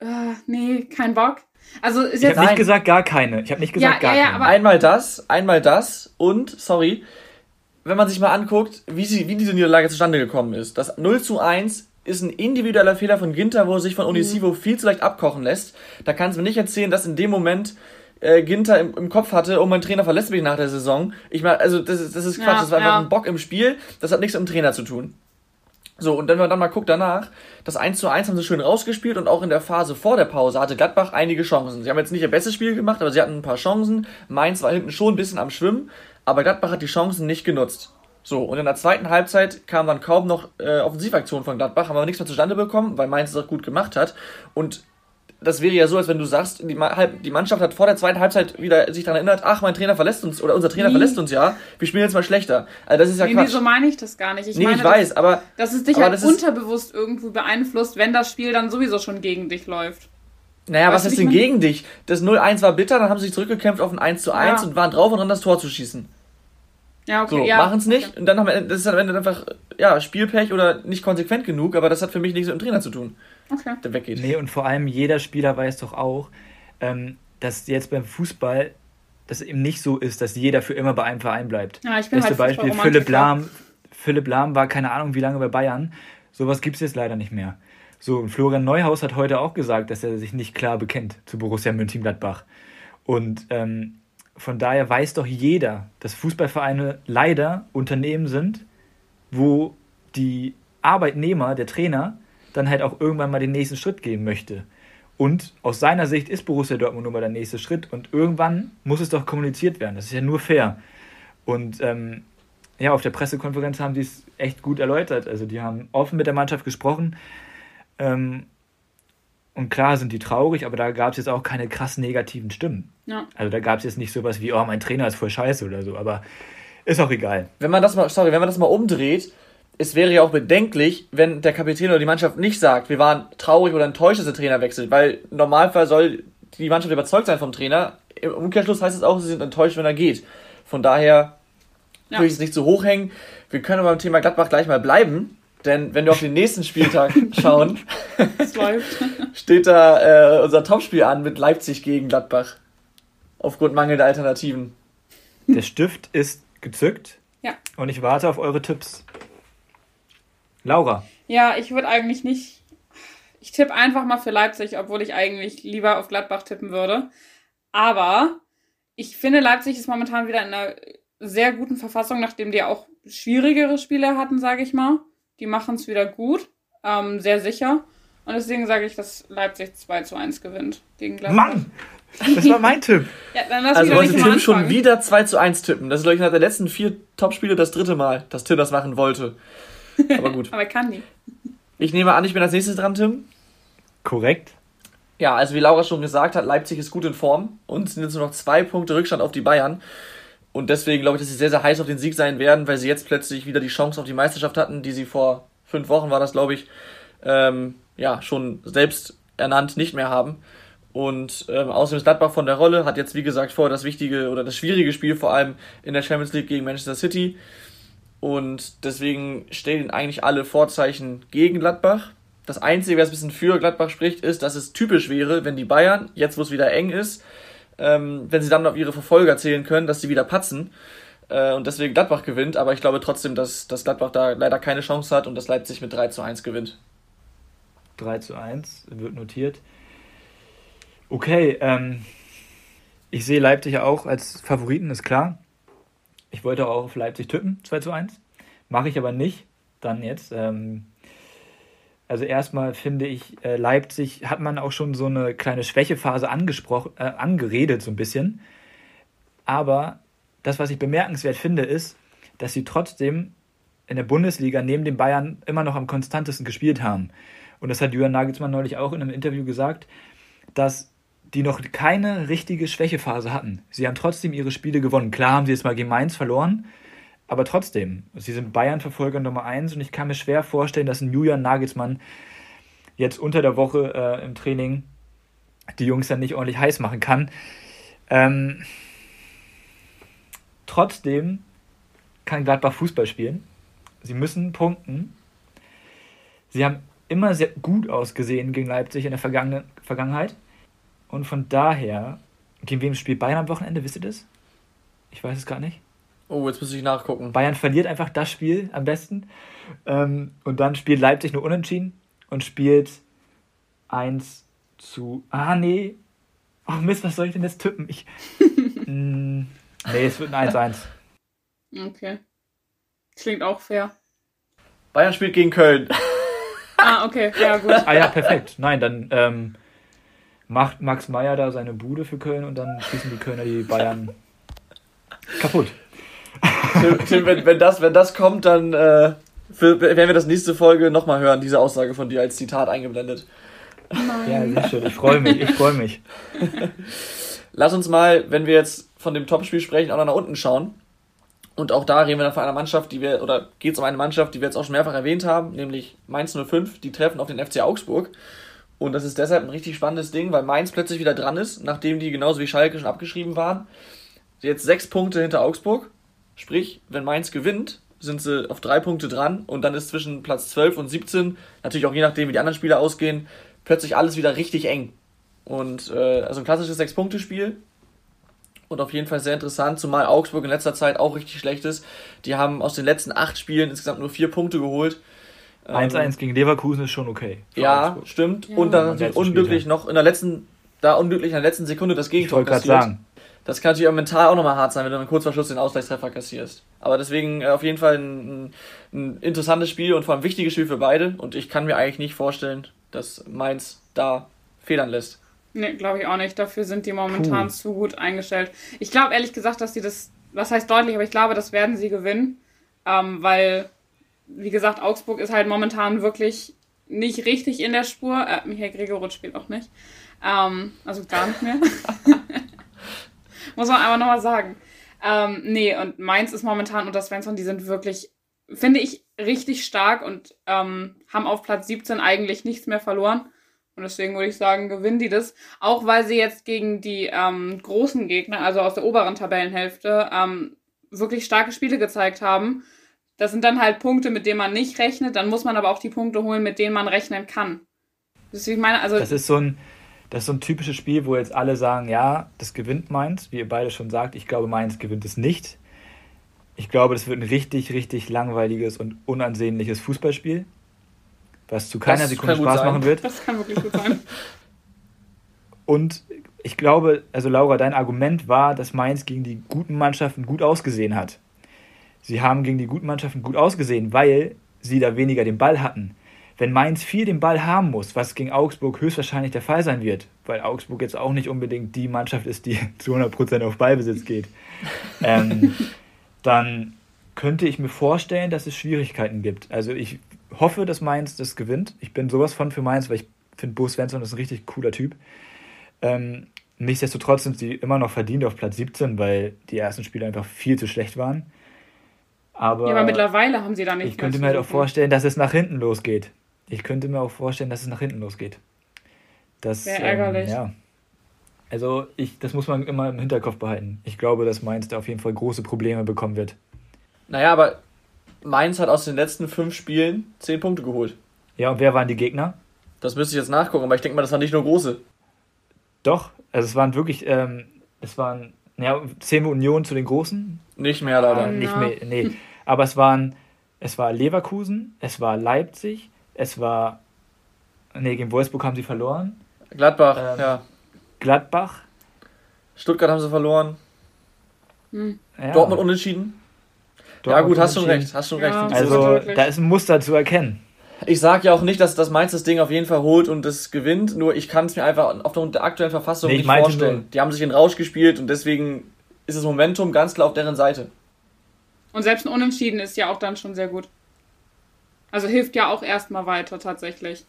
äh, nee, kein Bock. Also ist Ich jetzt habe nicht gesagt gar keine. Ich habe nicht gesagt Ja, gar ja, ja, keine. aber- Einmal das, einmal das und, sorry, wenn man sich mal anguckt, wie, sie, wie diese Niederlage zustande gekommen ist. Das 0 zu 1 ist ein individueller Fehler von Ginter, wo er sich von Onisivo viel zu leicht abkochen lässt. Da kannst du mir nicht erzählen, dass in dem Moment äh, Ginter im, im Kopf hatte, oh, mein Trainer verlässt mich nach der Saison. Ich meine, also das ist, das ist Quatsch, Ja, das war einfach ja. ein Bock im Spiel, das hat nichts mit dem Trainer zu tun. So, und wenn man dann mal guckt danach, das 1 zu 1 haben sie schön rausgespielt und auch in der Phase vor der Pause hatte Gladbach einige Chancen. Sie haben jetzt nicht ihr bestes Spiel gemacht, aber sie hatten ein paar Chancen. Mainz war hinten schon ein bisschen am Schwimmen, aber Gladbach hat die Chancen nicht genutzt. So, und in der zweiten Halbzeit kam dann kaum noch äh, Offensivaktionen von Gladbach, haben aber nichts mehr zustande bekommen, weil Mainz es auch gut gemacht hat. Und das wäre ja so, als wenn du sagst, die, Mannschaft hat vor der zweiten Halbzeit wieder sich daran erinnert, ach, mein Trainer verlässt uns, oder unser Trainer Nie. verlässt uns ja, wir spielen jetzt mal schlechter. Also das ist ja nee, nee, Quatsch. so meine ich das gar nicht. Ich nee, meine, ich weiß, aber dass, dass es dich halt das unterbewusst irgendwo beeinflusst, wenn das Spiel dann sowieso schon gegen dich läuft. Naja, Weißt was ist denn meine? gegen dich? Das 0-1 war bitter, dann haben sie sich zurückgekämpft auf ein 1 zu 1 Ja. und waren drauf und dran das Tor zu schießen. Ja, okay. So, ja, machen es nicht okay. und dann haben wir, das ist am Ende einfach, ja, Spielpech oder nicht konsequent genug, aber das hat für mich nichts mit dem Trainer zu tun, Okay. der weggeht. Nee, und vor allem jeder Spieler weiß doch auch, ähm, dass jetzt beim Fußball das eben nicht so ist, dass jeder für immer bei einem Verein bleibt. Ja, ich bin Beste halt Beispiel. Philipp Lahm. Philipp Lahm war keine Ahnung wie lange bei Bayern. Sowas gibt es jetzt leider nicht mehr. So, und Florian Neuhaus hat heute auch gesagt, dass er sich nicht klar bekennt zu Borussia Mönchengladbach. Und ähm, von daher weiß doch jeder, dass Fußballvereine leider Unternehmen sind, wo die Arbeitnehmer, der Trainer, dann halt auch irgendwann mal den nächsten Schritt gehen möchte. Und aus seiner Sicht ist Borussia Dortmund nun mal der nächste Schritt und irgendwann muss es doch kommuniziert werden. Das ist ja nur fair. Und ähm, ja, auf der Pressekonferenz haben die es echt gut erläutert. Also die haben offen mit der Mannschaft gesprochen. Ähm, und klar sind die traurig, aber da gab es jetzt auch keine krass negativen Stimmen. Ja. Also da gab es jetzt nicht sowas wie, oh, mein Trainer ist voll scheiße oder so, aber ist auch egal. Wenn man das mal, sorry, wenn man das mal umdreht, es wäre ja auch bedenklich, wenn der Kapitän oder die Mannschaft nicht sagt, wir waren traurig oder enttäuscht, dass der Trainer wechselt, weil im Normalfall soll die Mannschaft überzeugt sein vom Trainer. Im Umkehrschluss heißt es auch, sie sind enttäuscht, wenn er geht. Von daher Ja. will ich es nicht so hoch hängen. Wir können aber beim Thema Gladbach gleich mal bleiben, denn wenn wir auf den nächsten Spieltag schauen, steht da äh, unser Topspiel an mit Leipzig gegen Gladbach. Aufgrund mangelnder Alternativen. Der Stift ist gezückt Ja. und ich warte auf eure Tipps. Laura, Ja, ich würde eigentlich nicht. Ich tippe einfach mal für Leipzig, obwohl ich eigentlich lieber auf Gladbach tippen würde. Aber ich finde, Leipzig ist momentan wieder in einer sehr guten Verfassung, nachdem die auch schwierigere Spiele hatten, sage ich mal. Die machen es wieder gut, ähm, sehr sicher. Und deswegen sage ich, dass Leipzig 2 zu 1 gewinnt gegen Gladbach. Mann, das war mein Tipp. Ja, dann lass Also wollte Tim schon wieder 2 zu 1 tippen. Das ist, glaube ich, nach der letzten vier Topspiele das dritte Mal, dass Tim das machen wollte. Aber gut. Aber er kann die. Ich nehme an, ich bin als nächstes dran, Tim. Korrekt. Ja, also wie Laura schon gesagt hat, Leipzig ist gut in Form und es sind jetzt nur noch zwei Punkte Rückstand auf die Bayern. Und deswegen glaube ich, dass sie sehr, sehr heiß auf den Sieg sein werden, weil sie jetzt plötzlich wieder die Chance auf die Meisterschaft hatten, die sie vor fünf Wochen war das, glaube ich, ähm, ja, schon selbst ernannt nicht mehr haben. Und ähm, außerdem ist Gladbach von der Rolle, hat jetzt wie gesagt vor das wichtige oder das schwierige Spiel vor allem in der Champions League gegen Manchester City. Und deswegen stehen eigentlich alle Vorzeichen gegen Gladbach. Das Einzige, was ein bisschen für Gladbach spricht, ist, dass es typisch wäre, wenn die Bayern, jetzt wo es wieder eng ist, ähm, wenn sie dann auf ihre Verfolger zählen können, dass sie wieder patzen äh, und deswegen Gladbach gewinnt. Aber ich glaube trotzdem, dass, dass Gladbach da leider keine Chance hat und dass Leipzig mit 3 zu 1 gewinnt. 3 zu 1 wird notiert. Okay, ähm, ich sehe Leipzig auch als Favoriten, ist klar. Ich wollte auch auf Leipzig tippen, 2 zu 1. Mache ich aber nicht, dann jetzt. Ähm, also erstmal finde ich, äh, Leipzig hat man auch schon so eine kleine Schwächephase angesprochen, äh, angeredet so ein bisschen. Aber das, was ich bemerkenswert finde, ist, dass sie trotzdem in der Bundesliga neben den Bayern immer noch am konstantesten gespielt haben. und das hat Jürgen Nagelsmann neulich auch in einem Interview gesagt, dass die noch keine richtige Schwächephase hatten. Sie haben trotzdem ihre Spiele gewonnen. Klar haben sie jetzt mal gegen Mainz verloren, aber trotzdem. Sie sind Bayern-Verfolger Nummer 1 und ich kann mir schwer vorstellen, dass ein Julian Nagelsmann jetzt unter der Woche äh, im Training die Jungs dann nicht ordentlich heiß machen kann. Ähm, trotzdem kann Gladbach Fußball spielen. Sie müssen punkten. Sie haben immer sehr gut ausgesehen gegen Leipzig in der Vergangenheit. Und von daher, gegen wem spielt Bayern am Wochenende? Wisst ihr das? Ich weiß es gar nicht. Oh, jetzt muss ich nachgucken. Bayern verliert einfach das Spiel am besten. Ähm, und dann spielt Leipzig nur unentschieden und spielt 1 zu. Ah, nee. Oh Mist, was soll ich denn jetzt tippen? Ich. mm, nee, es wird ein 1-1. Okay. Klingt auch fair. Bayern spielt gegen Köln. ah, okay, ja, gut. Ah, ja, perfekt. Nein, dann ähm, macht Max Meyer da seine Bude für Köln und dann schießen die Kölner die Bayern kaputt. Tim, Tim wenn, wenn, das, wenn das kommt, dann äh, für, werden wir das nächste Folge nochmal hören, diese Aussage von dir als Zitat eingeblendet. Nein. Ja, sehr schön. Ich freue mich, ich freue mich. Lass uns mal, wenn wir jetzt von dem Topspiel sprechen, auch noch nach unten schauen. Und auch da reden wir dann von einer Mannschaft, die wir, oder geht es um eine Mannschaft, die wir jetzt auch schon mehrfach erwähnt haben, nämlich Mainz 05, die treffen auf den FC Augsburg. Und das ist deshalb ein richtig spannendes Ding, weil Mainz plötzlich wieder dran ist, nachdem die genauso wie Schalke schon abgeschrieben waren. Jetzt sechs Punkte hinter Augsburg. Sprich, wenn Mainz gewinnt, sind sie auf drei Punkte dran und dann ist zwischen Platz 12 und 17, natürlich auch je nachdem, wie die anderen Spiele ausgehen, plötzlich alles wieder richtig eng. Und äh, also ein klassisches Sechs-Punkte-Spiel. Und auf jeden Fall sehr interessant, zumal Augsburg in letzter Zeit auch richtig schlecht ist. Die haben aus den letzten acht Spielen insgesamt nur vier Punkte geholt. 1-1 ähm, gegen Leverkusen ist schon okay. Ja, Augsburg. stimmt. Ja. Und dann natürlich unglücklich noch in der letzten, da unglücklich in der letzten Sekunde das Gegentor ich kassiert. Sagen. Das kann natürlich auch mental auch nochmal hart sein, wenn du kurz vor Schluss den Ausgleichstreffer kassierst. Aber deswegen äh, auf jeden Fall ein, ein, interessantes Spiel und vor allem wichtiges Spiel für beide. Und ich kann mir eigentlich nicht vorstellen, dass Mainz da federn lässt. Nee, glaube ich auch nicht. Dafür sind die momentan Puh. zu gut eingestellt. Ich glaube ehrlich gesagt, dass sie das, was heißt deutlich, aber ich glaube, das werden sie gewinnen. Ähm, weil, wie gesagt, Augsburg ist halt momentan wirklich nicht richtig in der Spur. Äh, Michael Gregoritsch spielt auch nicht. Ähm, also gar nicht mehr. Muss man einfach nochmal sagen. Ähm, nee, und Mainz ist momentan unter Svensson, die sind wirklich, finde ich, richtig stark und ähm, haben auf Platz 17 eigentlich nichts mehr verloren. Und deswegen würde ich sagen, gewinnen die das. Auch weil sie jetzt gegen die ähm, großen Gegner, also aus der oberen Tabellenhälfte, ähm, wirklich starke Spiele gezeigt haben. Das sind dann halt Punkte, mit denen man nicht rechnet. Dann muss man aber auch die Punkte holen, mit denen man rechnen kann. Deswegen meine, also das ist so ein, das ist so ein typisches Spiel, wo jetzt alle sagen, ja, das gewinnt Mainz. Wie ihr beide schon sagt, ich glaube, Mainz gewinnt es nicht. Ich glaube, das wird ein richtig, richtig langweiliges und unansehnliches Fußballspiel, was zu keiner das Sekunde Spaß machen wird. Das kann wirklich gut sein. Und ich glaube, also Laura, dein Argument war, dass Mainz gegen die guten Mannschaften gut ausgesehen hat. Sie haben gegen die guten Mannschaften gut ausgesehen, weil sie da weniger den Ball hatten wenn Mainz viel den Ball haben muss, was gegen Augsburg höchstwahrscheinlich der Fall sein wird, weil Augsburg jetzt auch nicht unbedingt die Mannschaft ist, die zu 100% auf Ballbesitz geht, ähm, dann könnte ich mir vorstellen, dass es Schwierigkeiten gibt. Also ich hoffe, dass Mainz das gewinnt. Ich bin sowas von für Mainz, weil ich finde, Bo Svensson ist ein richtig cooler Typ. Ähm, nichtsdestotrotz sind sie immer noch verdient auf Platz 17, weil die ersten Spiele einfach viel zu schlecht waren. Aber, ja, aber mittlerweile haben sie da nicht. Ich könnte mir halt auch vorstellen, dass es nach hinten losgeht. Ich könnte mir auch vorstellen, dass es nach hinten losgeht. Das wäre ärgerlich. Ähm, ja. Also ich, das muss man immer im Hinterkopf behalten. Ich glaube, dass Mainz da auf jeden Fall große Probleme bekommen wird. Naja, aber Mainz hat aus den letzten fünf Spielen zehn Punkte geholt. Ja, und wer waren die Gegner? Das müsste ich jetzt nachgucken, aber ich denke mal, das waren nicht nur große. Doch, also es waren wirklich, ähm, es waren, ja, zehn Union zu den großen. Nicht mehr leider. Äh, nicht mehr, nee. Aber es waren, es war Leverkusen, es war Leipzig, es war. Ne, gegen Wolfsburg haben sie verloren. Gladbach, ähm, ja. Gladbach. Stuttgart haben sie verloren. Hm. Ja. Dortmund unentschieden. Dortmund ja, gut, hast schon recht. Hast schon ja, recht. Also, da ist ein Muster zu erkennen. Ich sage ja auch nicht, dass das Mainz das Ding auf jeden Fall holt und das gewinnt, nur ich kann es mir einfach aufgrund der aktuellen Verfassung nee, nicht vorstellen. Nur. Die haben sich in Rausch gespielt und deswegen ist das Momentum ganz klar auf deren Seite. Und selbst ein Unentschieden ist ja auch dann schon sehr gut. Also hilft ja auch erstmal weiter tatsächlich.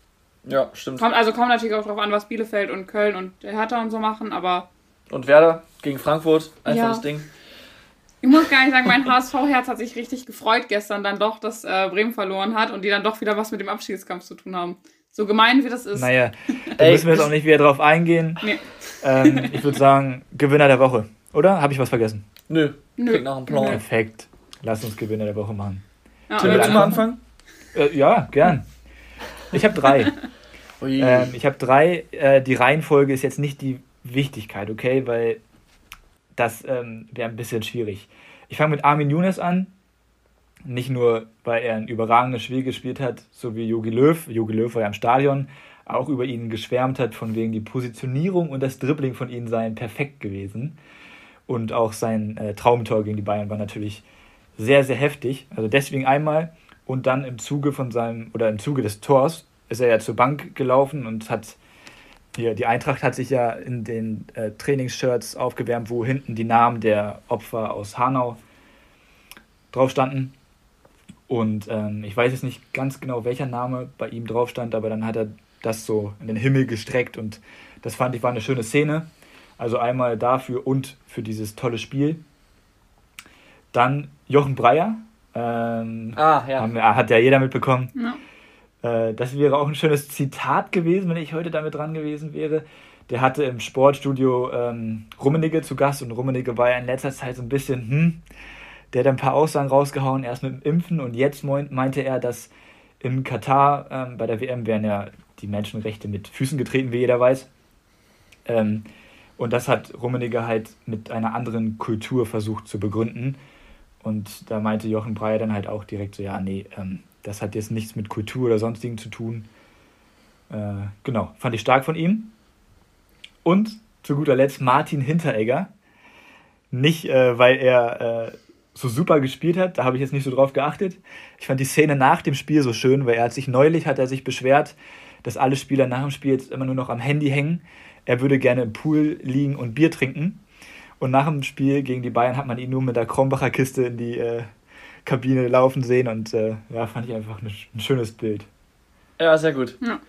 Ja, stimmt. Kommt, also kommt natürlich auch darauf an, was Bielefeld und Köln und der Hertha und so machen, aber. Und Werder gegen Frankfurt, einfach Ja. das Ding. Ich muss gar nicht sagen, mein HSV-Herz hat sich richtig gefreut gestern dann doch, dass äh, Bremen verloren hat und die dann doch wieder was mit dem Abschiedskampf zu tun haben. So gemein wie das ist. Naja, da müssen wir jetzt auch nicht wieder drauf eingehen. Nee. Ähm, ich würde sagen, Gewinner der Woche. Oder? Habe ich was vergessen? Nö, Nö. klingt nach einem Plan. Perfekt. Lass uns Gewinner der Woche machen. Ja, Tim, willst du mal anfangen? Äh, ja, gern. Ich habe drei. Ähm, ich habe drei. Äh, die Reihenfolge ist jetzt nicht die Wichtigkeit, okay? Weil das ähm, wäre ein bisschen schwierig. Ich fange mit Armin Younes an. Nicht nur, weil er ein überragendes Spiel gespielt hat, so wie Jogi Löw. Jogi Löw war ja im Stadion, auch über ihn geschwärmt hat, von wegen die Positionierung und das Dribbling von ihm seien perfekt gewesen. Und auch sein äh, Traumtor gegen die Bayern war natürlich sehr, sehr heftig. Also deswegen einmal. Und dann im Zuge von seinem, oder im Zuge des Tors ist er ja zur Bank gelaufen und hat hier, die Eintracht hat sich ja in den äh, Trainingsshirts aufgewärmt, wo hinten die Namen der Opfer aus Hanau drauf standen. Und ähm, ich weiß jetzt nicht ganz genau, welcher Name bei ihm drauf stand, aber dann hat er das so in den Himmel gestreckt und das fand ich war eine schöne Szene. Also einmal dafür und für dieses tolle Spiel. Dann Jochen Breyer. Ähm, ah, ja. haben, hat ja jeder mitbekommen. Ja. Äh, das wäre auch ein schönes Zitat gewesen, wenn ich heute damit dran gewesen wäre. Der hatte im Sportstudio ähm, Rummenigge zu Gast und Rummenigge war ja in letzter Zeit so ein bisschen, hm, der hat ein paar Aussagen rausgehauen, erst mit dem Impfen und jetzt meint- meinte er, dass in Katar ähm, bei der WM werden ja die Menschenrechte mit Füßen getreten, wie jeder weiß. Ähm, und das hat Rummenigge halt mit einer anderen Kultur versucht zu begründen. Und da meinte Jochen Breyer dann halt auch direkt so, ja, nee, ähm, das hat jetzt nichts mit Kultur oder sonstigen zu tun. Äh, genau, fand ich stark von ihm. Und zu guter Letzt Martin Hinteregger. Nicht, äh, weil er äh, so super gespielt hat, da habe ich jetzt nicht so drauf geachtet. Ich fand die Szene nach dem Spiel so schön, weil er hat sich neulich, hat er sich beschwert, dass alle Spieler nach dem Spiel jetzt immer nur noch am Handy hängen. Er würde gerne im Pool liegen und Bier trinken. Und nach dem Spiel gegen die Bayern hat man ihn nur mit der Krombacher Kiste in die äh, Kabine laufen sehen und äh, ja, fand ich einfach ein, ein schönes Bild. Ja, sehr gut. Ja.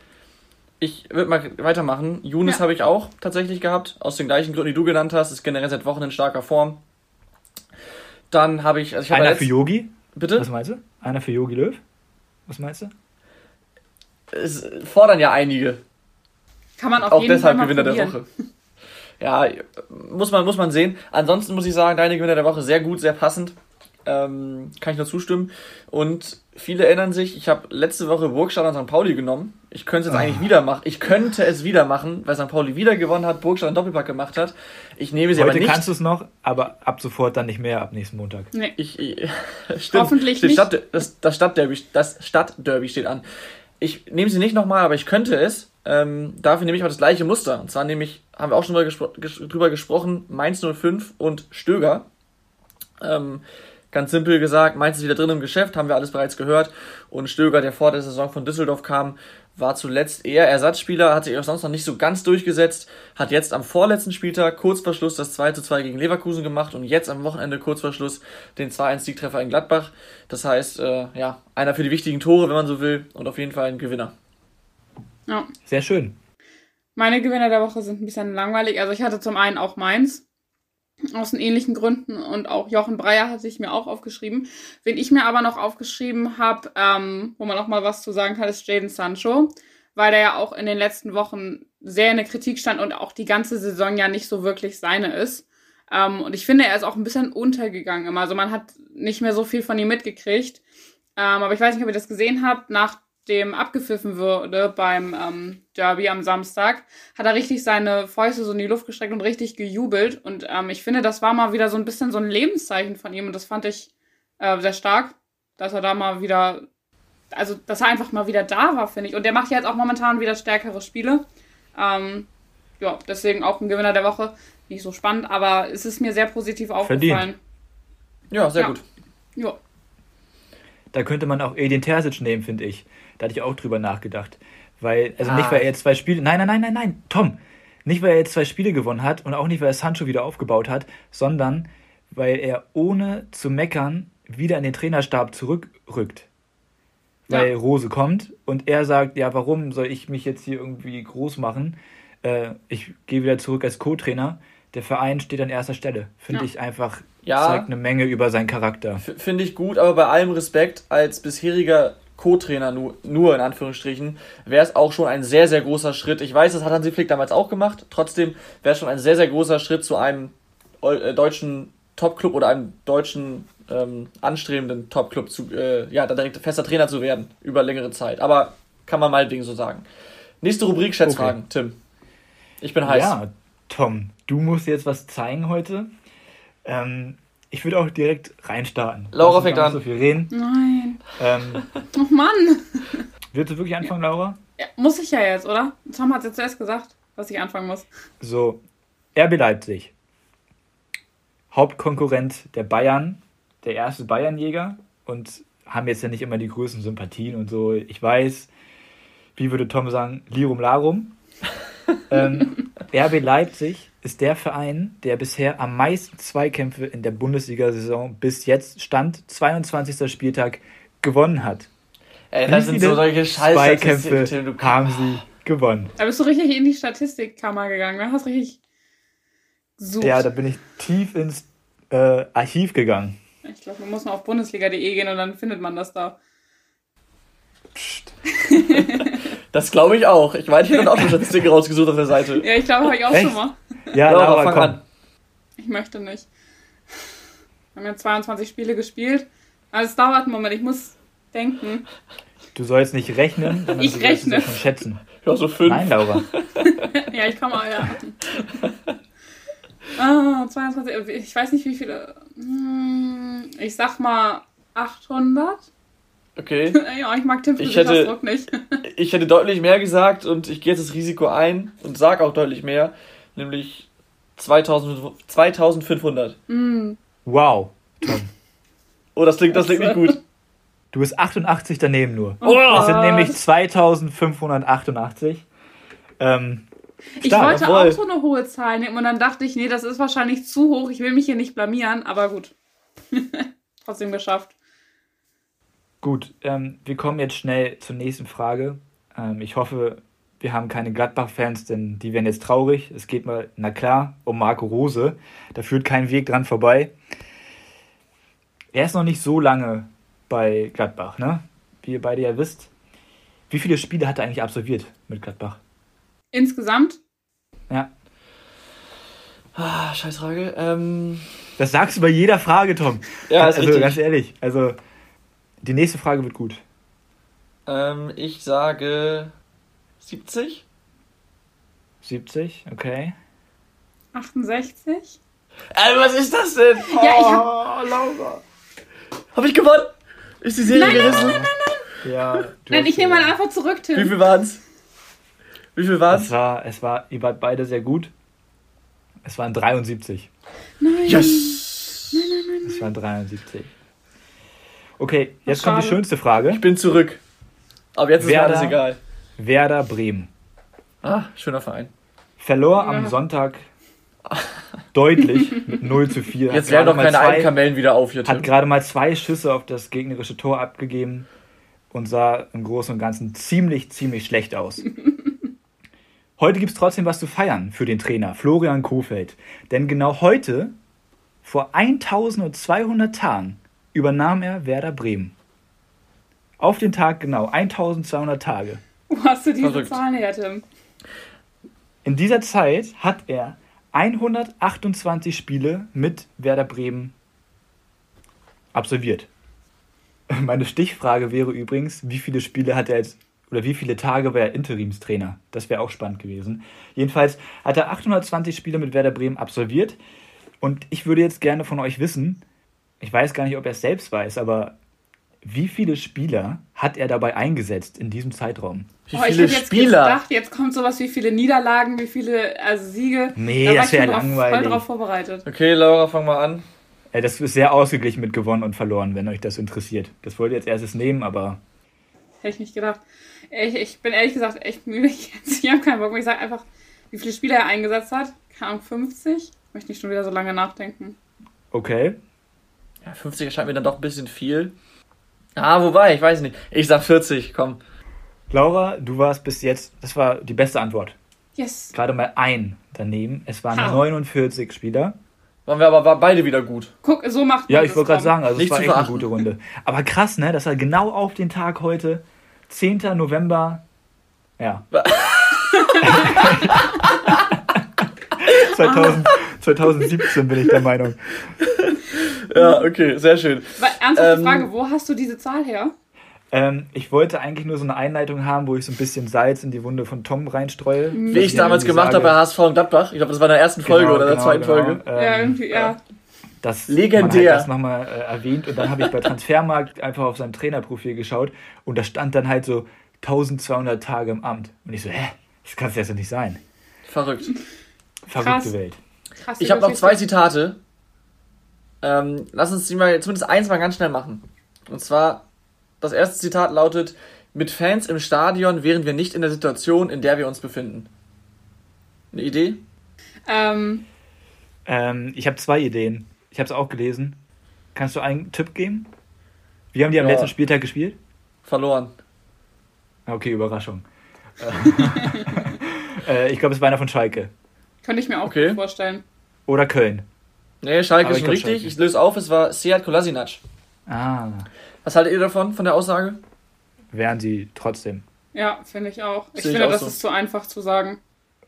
Ich würde mal weitermachen. Younes Ja. habe ich auch tatsächlich gehabt, aus den gleichen Gründen, die du genannt hast. Ist generell seit Wochen in starker Form. Dann habe ich, also ich habe Einer für Yogi? Bitte? Was meinst du? Einer für Yogi Löw? Was meinst du? Es fordern ja einige. Kann man auf Auch jeden deshalb Fall mal Gewinner der. Woche. Ja, muss man, muss man sehen. Ansonsten muss ich sagen, deine Gewinner der Woche sehr gut, sehr passend. Ähm, kann ich nur zustimmen. Und viele erinnern sich, ich habe letzte Woche Burgstadt an St. Pauli genommen. Ich könnte es jetzt Ah. eigentlich wieder machen. Ich könnte es wieder machen, weil St. Pauli wieder gewonnen hat, Burgstadt einen Doppelpack gemacht hat. Ich nehme sie aber Heute nicht. kannst du es noch, aber ab sofort dann nicht mehr, ab nächsten Montag. Nee. Ich, ich, stimmt. Hoffentlich steht nicht. Stadt, das, das Stadtderby, das Stadtderby steht an. Ich nehme sie nicht nochmal, aber ich könnte es. Ähm, dafür nehme ich aber das gleiche Muster. Und zwar nämlich, haben wir auch schon mal gespro ges drüber gesprochen, Mainz 05 und Stöger. Ähm, ganz simpel gesagt, Mainz ist wieder drin im Geschäft, haben wir alles bereits gehört. Und Stöger, der vor der Saison von Düsseldorf kam, war zuletzt eher Ersatzspieler, hat sich auch sonst noch nicht so ganz durchgesetzt, hat jetzt am vorletzten Spieltag kurz vor Schluss das 2 zu 2 gegen Leverkusen gemacht und jetzt am Wochenende kurz vor Schluss den 2-1-Siegtreffer in Gladbach. Das heißt, äh, ja, einer für die wichtigen Tore, wenn man so will, und auf jeden Fall ein Gewinner. Ja. Sehr schön. Meine Gewinner der Woche sind ein bisschen langweilig. Also ich hatte zum einen auch meins. Aus den ähnlichen Gründen. Und auch Jochen Breyer hatte ich mir auch aufgeschrieben. Wen ich mir aber noch aufgeschrieben habe, ähm, wo man auch mal was zu sagen kann, ist Jaden Sancho. Weil der ja auch in den letzten Wochen sehr in der Kritik stand und auch die ganze Saison ja nicht so wirklich seine ist. Ähm, und ich finde, er ist auch ein bisschen untergegangen immer. Also man hat nicht mehr so viel von ihm mitgekriegt. Ähm, aber ich weiß nicht, ob ihr das gesehen habt. Nachdem abgepfiffen wurde beim ähm, Derby am Samstag, hat er richtig seine Fäuste so in die Luft gestreckt und richtig gejubelt. Und ähm, ich finde, das war mal wieder so ein bisschen so ein Lebenszeichen von ihm. Und das fand ich äh, sehr stark, dass er da mal wieder, also dass er einfach mal wieder da war, finde ich. Und der macht ja jetzt auch momentan wieder stärkere Spiele. Ähm, ja, deswegen auch ein Gewinner der Woche. Nicht so spannend, aber es ist mir sehr positiv aufgefallen. Ja, sehr Ja. gut. Ja. Da könnte man auch Edin Terzic nehmen, finde ich. Da hatte ich auch drüber nachgedacht. Weil, also nicht, Ah. weil er jetzt zwei Spiele. Nein, nein, nein, nein, nein, Tom. Nicht, weil er jetzt zwei Spiele gewonnen hat und auch nicht, weil er Sancho wieder aufgebaut hat, sondern weil er ohne zu meckern wieder in den Trainerstab zurückrückt. weil Ja. Rose kommt und er sagt, ja, warum soll ich mich jetzt hier irgendwie groß machen? Äh, ich gehe wieder zurück als Co-Trainer. Der Verein steht an erster Stelle. Finde Ja. ich einfach, Ja. zeigt eine Menge über seinen Charakter. Finde ich gut, aber bei allem Respekt, als bisheriger Co-Trainer nur, nur in Anführungsstrichen, wäre es auch schon ein sehr, sehr großer Schritt. Ich weiß, das hat Hansi Flick damals auch gemacht. Trotzdem wäre es schon ein sehr, sehr großer Schritt zu einem äh, deutschen Top-Club oder einem deutschen ähm, anstrebenden Top-Club zu, äh, ja, da direkt fester Trainer zu werden über längere Zeit. Aber kann man mal Ding so sagen. Nächste Rubrik, Schätzfragen, Tim. Ich bin heiß. Ja, Tom, du musst jetzt was zeigen heute. Ähm, ich würde auch direkt reinstarten. Laura fängt an. nicht so viel reden. Nein. Ähm, Oh Mann. willst du wirklich anfangen, Laura? Ja, muss ich ja jetzt, oder? Tom hat ja zuerst gesagt, dass ich anfangen muss. So, RB Leipzig. Hauptkonkurrent der Bayern, der erste Bayernjäger und haben jetzt ja nicht immer die größten Sympathien und so. Ich weiß, wie würde Tom sagen, Lirum Larum. ähm, RB Leipzig ist der Verein, der bisher am meisten Zweikämpfe in der Bundesliga-Saison bis jetzt Stand 22. Spieltag gewonnen hat. Ey, das sind so solche. Du haben sie gewonnen. Da bist du richtig in die Statistikkammer gegangen, ne? Hast richtig gesucht. Ja, da bin ich tief ins äh, Archiv gegangen. ich glaube, man muss mal auf bundesliga.de gehen und dann findet man das da. Psst. Das glaube ich auch. Ich meine, ich habe auch schon Statistiken rausgesucht auf der Seite. Ja, ich glaube, habe ich auch Echt? schon mal. Ja, Laura, fang komm. an. Ich möchte nicht. Wir haben ja 22 Spiele gespielt. Also es dauert einen Moment, ich muss denken. Du sollst nicht rechnen, sondern Ich du sollst rechne. es schon schätzen. Ja, so fünf. Nein, Laura. Ja, ich komme auch, ja. Ah, 22, ich weiß nicht wie viele. Hm, Ich sag mal 800. Okay. Ja, ich mag Tim Ich hätte- nicht. Ich hätte deutlich mehr gesagt und ich gehe jetzt das Risiko ein und sage auch deutlich mehr, nämlich 2000, 2500. Hm, Wow, Tom. Oh, das klingt, das klingt nicht gut. Du bist 88 daneben nur. Oh Es sind nämlich 2588. Ähm, Ich stark, wollte jawohl. auch so eine hohe Zahl nehmen und dann dachte ich, nee, das ist wahrscheinlich zu hoch. Ich will mich hier nicht blamieren, aber gut. Trotzdem geschafft. Gut, ähm, wir kommen jetzt schnell zur nächsten Frage. Ähm, ich hoffe, wir haben keine Gladbach-Fans, denn die werden jetzt traurig. Es geht mal, na klar, um Marco Rose. Da führt kein Weg dran vorbei. Er ist noch nicht so lange bei Gladbach, ne? Wie ihr beide ja wisst. Wie viele Spiele hat er eigentlich absolviert mit Gladbach? Insgesamt, Ja, Ah, Scheißfrage. Ähm, das sagst du bei jeder Frage, Tom. ja, ist also richtig. ganz ehrlich, also die nächste Frage wird gut. Ähm, ich sage 70. 70, okay. 68. Äh, was ist das denn? Ja, ich hab, Oh, Laura. Hab ich gewonnen? Ist die Serie Nein, nein, gerissen? Ja, du nein, ich nehme gewonnen. Antwort zurück, Wie Tim. viel waren's? Wie viel Es waren's? war, es war, ihr wart beide sehr gut. Es waren 73. Nein. Yes! Es waren 73. Okay, jetzt kommt die schönste Frage. Ich bin zurück. Aber jetzt ist mir Werder. alles egal. Werder Bremen. Ah, schöner Verein. Verlor Ja. am Sonntag deutlich mit 0 zu 4. Jetzt Hat werden doch mal keine zwei- alten Kamellen wieder auf hier, Hat Tim. gerade mal zwei Schüsse auf das gegnerische Tor abgegeben und sah im Großen und Ganzen ziemlich, ziemlich schlecht aus. Heute gibt es trotzdem was zu feiern für den Trainer Florian Kofeld. Denn genau heute, vor 1200 Tagen, übernahm er Werder Bremen. Auf den Tag genau, 1200 Tage. Wo hast du diese Verrückt. Zahlen her, Tim? In dieser Zeit hat er 128 Spiele mit Werder Bremen absolviert. Meine Stichfrage wäre übrigens, wie viele Spiele hat er jetzt oder wie viele Tage war er Interimstrainer? Das wäre auch spannend gewesen. Jedenfalls hat er 820 Spiele mit Werder Bremen absolviert und ich würde jetzt gerne von euch wissen, ich weiß gar nicht, ob er es selbst weiß, aber wie viele Spieler hat er dabei eingesetzt in diesem Zeitraum? Wie Oh, ich viele hätte jetzt Spieler? gedacht, jetzt kommt sowas wie viele Niederlagen, wie viele also Siege. Nee, da das ich wäre langweilig. voll drauf vorbereitet. Okay, Laura, fang mal an. Äh, Das ist sehr ausgeglichen mit gewonnen und verloren, wenn euch das interessiert. Das wollte ich jetzt erstes nehmen, aber Hätte ich nicht gedacht. Ich, ich bin ehrlich gesagt echt müde jetzt. Ich habe keinen Bock mehr. Ich sage einfach, wie viele Spieler er eingesetzt hat. Keine Ahnung, 50? Ich möchte nicht schon wieder so lange nachdenken. okay. Ja, 50 erscheint mir dann doch ein bisschen viel. Ah, wobei, ich weiß nicht. Ich sag 40, komm. Laura, du warst bis jetzt, das war die beste Antwort. Yes. Gerade mal ein daneben. Es waren Ha. 49 Spieler. Waren wir aber beide wieder gut. Guck, so macht man Ja, ich das, wollte gerade sagen, also es Nicht war echt eine gute Runde. Aber krass, ne? Das war genau auf den Tag heute, 10. November. Ja. 2000, 2017 bin ich der Meinung. Ja, okay, sehr schön. Aber ernsthafte Ähm, Frage, wo hast du diese Zahl her? Ähm, ich wollte eigentlich nur so eine Einleitung haben, wo ich so ein bisschen Salz in die Wunde von Tom reinstreue. Wie ich damals gemacht habe bei HSV und Gladbach. Ich glaube, das war in der ersten Folge Genau, oder der genau, zweiten genau. Folge. Ähm, ja, irgendwie, ja. das, Legendär. Man hat das nochmal äh, erwähnt und dann habe ich bei Transfermarkt einfach auf seinem Trainerprofil geschaut und da stand dann halt so 1200 Tage im Amt. Und ich so, hä? Das kann es ja so nicht sein. Verrückt. Verrückte Krass. Welt. Krass, Ich habe noch zwei Zitate. Ähm, lass uns die mal, zumindest eins mal ganz schnell machen. Und zwar, das erste Zitat lautet, mit Fans im Stadion wären wir nicht in der Situation, in der wir uns befinden. Eine Idee? Ähm, Ähm, ich habe zwei Ideen. Ich habe es auch gelesen. Kannst du einen Tipp geben? Wie haben die am Ja. letzten Spieltag gespielt? Verloren. Okay, Überraschung. äh, ich glaube, es war einer von Schalke. könnte ich mir auch Okay. vorstellen. Oder Köln. Nee, Schalke ist schon richtig. Schalke. Ich löse auf, es war Seat Kolasinac. Ah, Was haltet ihr davon, von der Aussage? wären sie trotzdem. Ja, finde ich auch. Ich Sehe ich finde, auch das so. ist zu einfach zu sagen.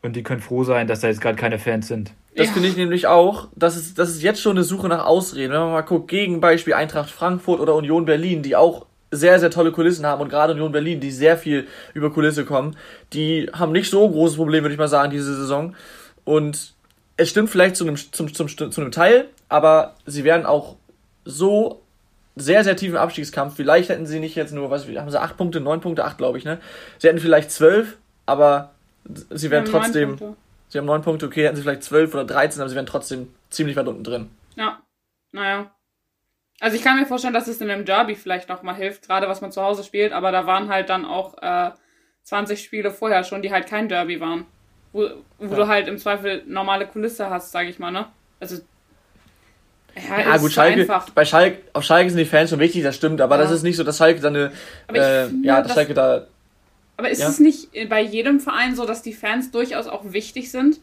Und die können froh sein, dass da jetzt gerade keine Fans sind. Das Ja. finde ich nämlich auch. Das ist, das ist jetzt schon eine Suche nach Ausreden. Wenn man mal guckt, gegen Beispiel Eintracht Frankfurt oder Union Berlin, die auch sehr, sehr tolle Kulissen haben und gerade Union Berlin, die sehr viel über Kulisse kommen, die haben nicht so großes Problem, würde ich mal sagen, diese Saison. Und es stimmt vielleicht zu einem, zum, zum, zu einem Teil, aber sie werden auch so sehr, sehr tief im Abstiegskampf. Vielleicht hätten sie nicht jetzt nur, was haben sie, acht Punkte, neun Punkte, acht, glaube ich, ne? Sie hätten vielleicht zwölf, aber sie neun trotzdem. Sie haben 9 Punkte, okay, hätten sie vielleicht 12 oder 13, aber sie wären trotzdem ziemlich weit unten drin. Ja, naja. Also ich kann mir vorstellen, dass es in einem Derby vielleicht noch mal hilft, gerade was man zu Hause spielt, aber da waren halt dann auch äh, 20 Spiele vorher schon, die halt kein Derby waren. Wo, wo Ja. du halt im Zweifel normale Kulisse hast, sage ich mal, ne? Also ja, Ja, ist gut, Schalke, einfach. bei Schalke, auf Schalke sind die Fans schon wichtig, das stimmt, aber Ja. das ist nicht so, dass Schalke dann eine, Aber ich äh, finde, ja, dass- Schalke da, Aber ist ja. es nicht bei jedem Verein so, dass die Fans durchaus auch wichtig sind?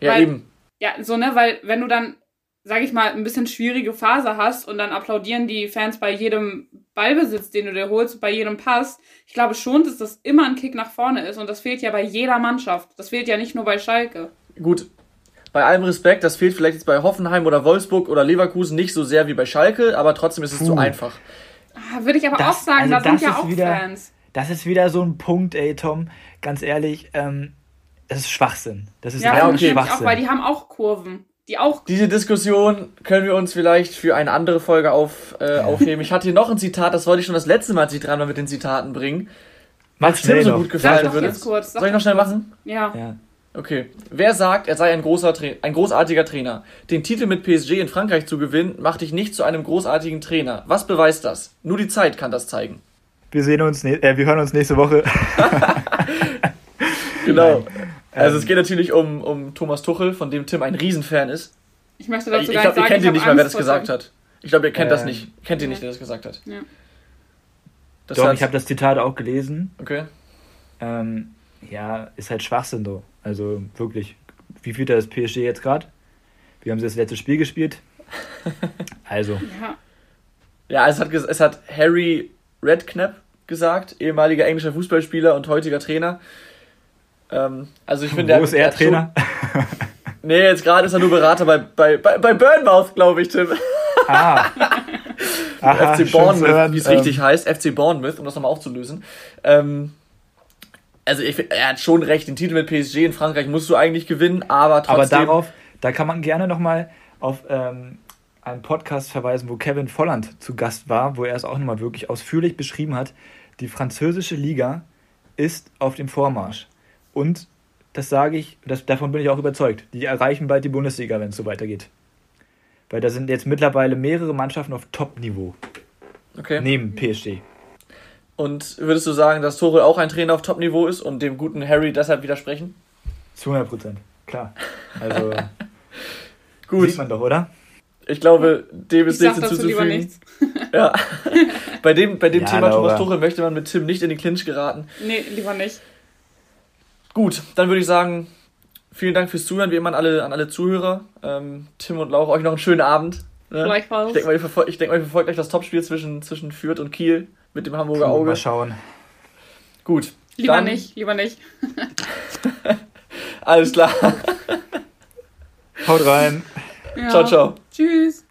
ja Weil- eben, Ja, so, ne, weil wenn du dann, sag ich mal, ein bisschen schwierige Phase hast und dann applaudieren die Fans bei jedem Ballbesitz, den du dir holst, bei jedem Pass, ich glaube schon, dass das immer ein Kick nach vorne ist und das fehlt ja bei jeder Mannschaft. Das fehlt ja nicht nur bei Schalke. gut, bei allem Respekt, das fehlt vielleicht jetzt bei Hoffenheim oder Wolfsburg oder Leverkusen nicht so sehr wie bei Schalke, aber trotzdem ist es zu Puh. einfach. Ah, Würde ich aber Das- auch sagen, also da sind ja ist auch wieder- Fans. Das ist wieder so ein Punkt, ey, Tom. Ganz ehrlich, ähm, das ist Schwachsinn. Das ist Ja, okay. ich nämlich auch, Schwachsinn. weil die haben auch Kurven. Die auch. Diese Diskussion können wir uns vielleicht für eine andere Folge auf, äh, aufheben. Ich hatte hier noch ein Zitat, das wollte ich schon das letzte Mal, als ich dran war, mit den Zitaten bringen. Mach Was Tim so noch. gut Sag gefallen doch würde. kurz. Sag Soll ich noch schnell kurz. machen? Ja. Ja. Okay. Wer sagt, er sei ein, großer Tra ein großartiger Trainer? Den Titel mit PSG in Frankreich zu gewinnen, macht dich nicht zu einem großartigen Trainer. Was beweist das? Nur die Zeit kann das zeigen. Wir sehen uns, äh, wir hören uns nächste Woche. Genau. Nein. Also Ähm, es geht natürlich um, um Thomas Tuchel, von dem Tim ein Riesenfan ist. Ich möchte Ich, dazu ich gar glaube, ihr nicht sagen, kennt ich ihn nicht mal, wer das gesagt hat. Ich glaube, ihr kennt das Ähm, nicht. Kennt ihn ja. nicht, der das gesagt hat. Ja. Das Doch, ich habe das Zitat auch gelesen. Okay. Ähm, ja, ist halt Schwachsinn so. Also wirklich. Wie führt das PSG jetzt gerade? Wie haben sie das letzte Spiel gespielt? Also, Ja. Ja, es hat, es hat Harry Redknapp gesagt, ehemaliger englischer Fußballspieler und heutiger Trainer. Ähm, also ich finde, wo ist er Trainer? Schon, nee, jetzt gerade ist er nur Berater bei, bei, bei, bei Burnmouth, glaube ich, Tim. Ah. Aha, FC Bournemouth, wie es Ähm, richtig heißt. FC Bournemouth, um das nochmal aufzulösen. Ähm, also ich, er hat schon recht, den Titel mit PSG in Frankreich musst du eigentlich gewinnen, aber trotzdem... Aber darauf, da kann man gerne nochmal auf ähm, einen Podcast verweisen, wo Kevin Volland zu Gast war, wo er es auch nochmal wirklich ausführlich beschrieben hat. Die französische Liga ist auf dem Vormarsch. Und das sage ich, das, davon bin ich auch überzeugt. Die erreichen bald die Bundesliga, wenn es so weitergeht. Weil da sind jetzt mittlerweile mehrere Mannschaften auf Top-Niveau. okay. Neben PSG. Und würdest du sagen, dass Tuchel auch ein Trainer auf Top-Niveau ist und dem guten Harry deshalb widersprechen? Zu 100 Prozent. Klar. Also, Gut. sieht man doch, oder? Ich glaube, dem ist nichts dazu lieber hinzuzufügen. nichts. Ja. bei dem, bei dem Ja, Thema Laura. Thomas Tuchel möchte man mit Tim nicht in den Clinch geraten. Nee, lieber nicht. Gut, dann würde ich sagen, vielen Dank fürs Zuhören, wie immer an alle, an alle Zuhörer. Ähm, Tim und Laura, euch noch einen schönen Abend. Ne? Gleichfalls. Ich denke mal, ihr verfolgt, ich denk mal, ihr verfolgt gleich das Topspiel zwischen, zwischen Fürth und Kiel mit dem Hamburger Auge. Mal schauen. Gut. Lieber dann, nicht, lieber nicht. Alles klar. Haut rein. Ja. Ciao, ciao. Tschüss.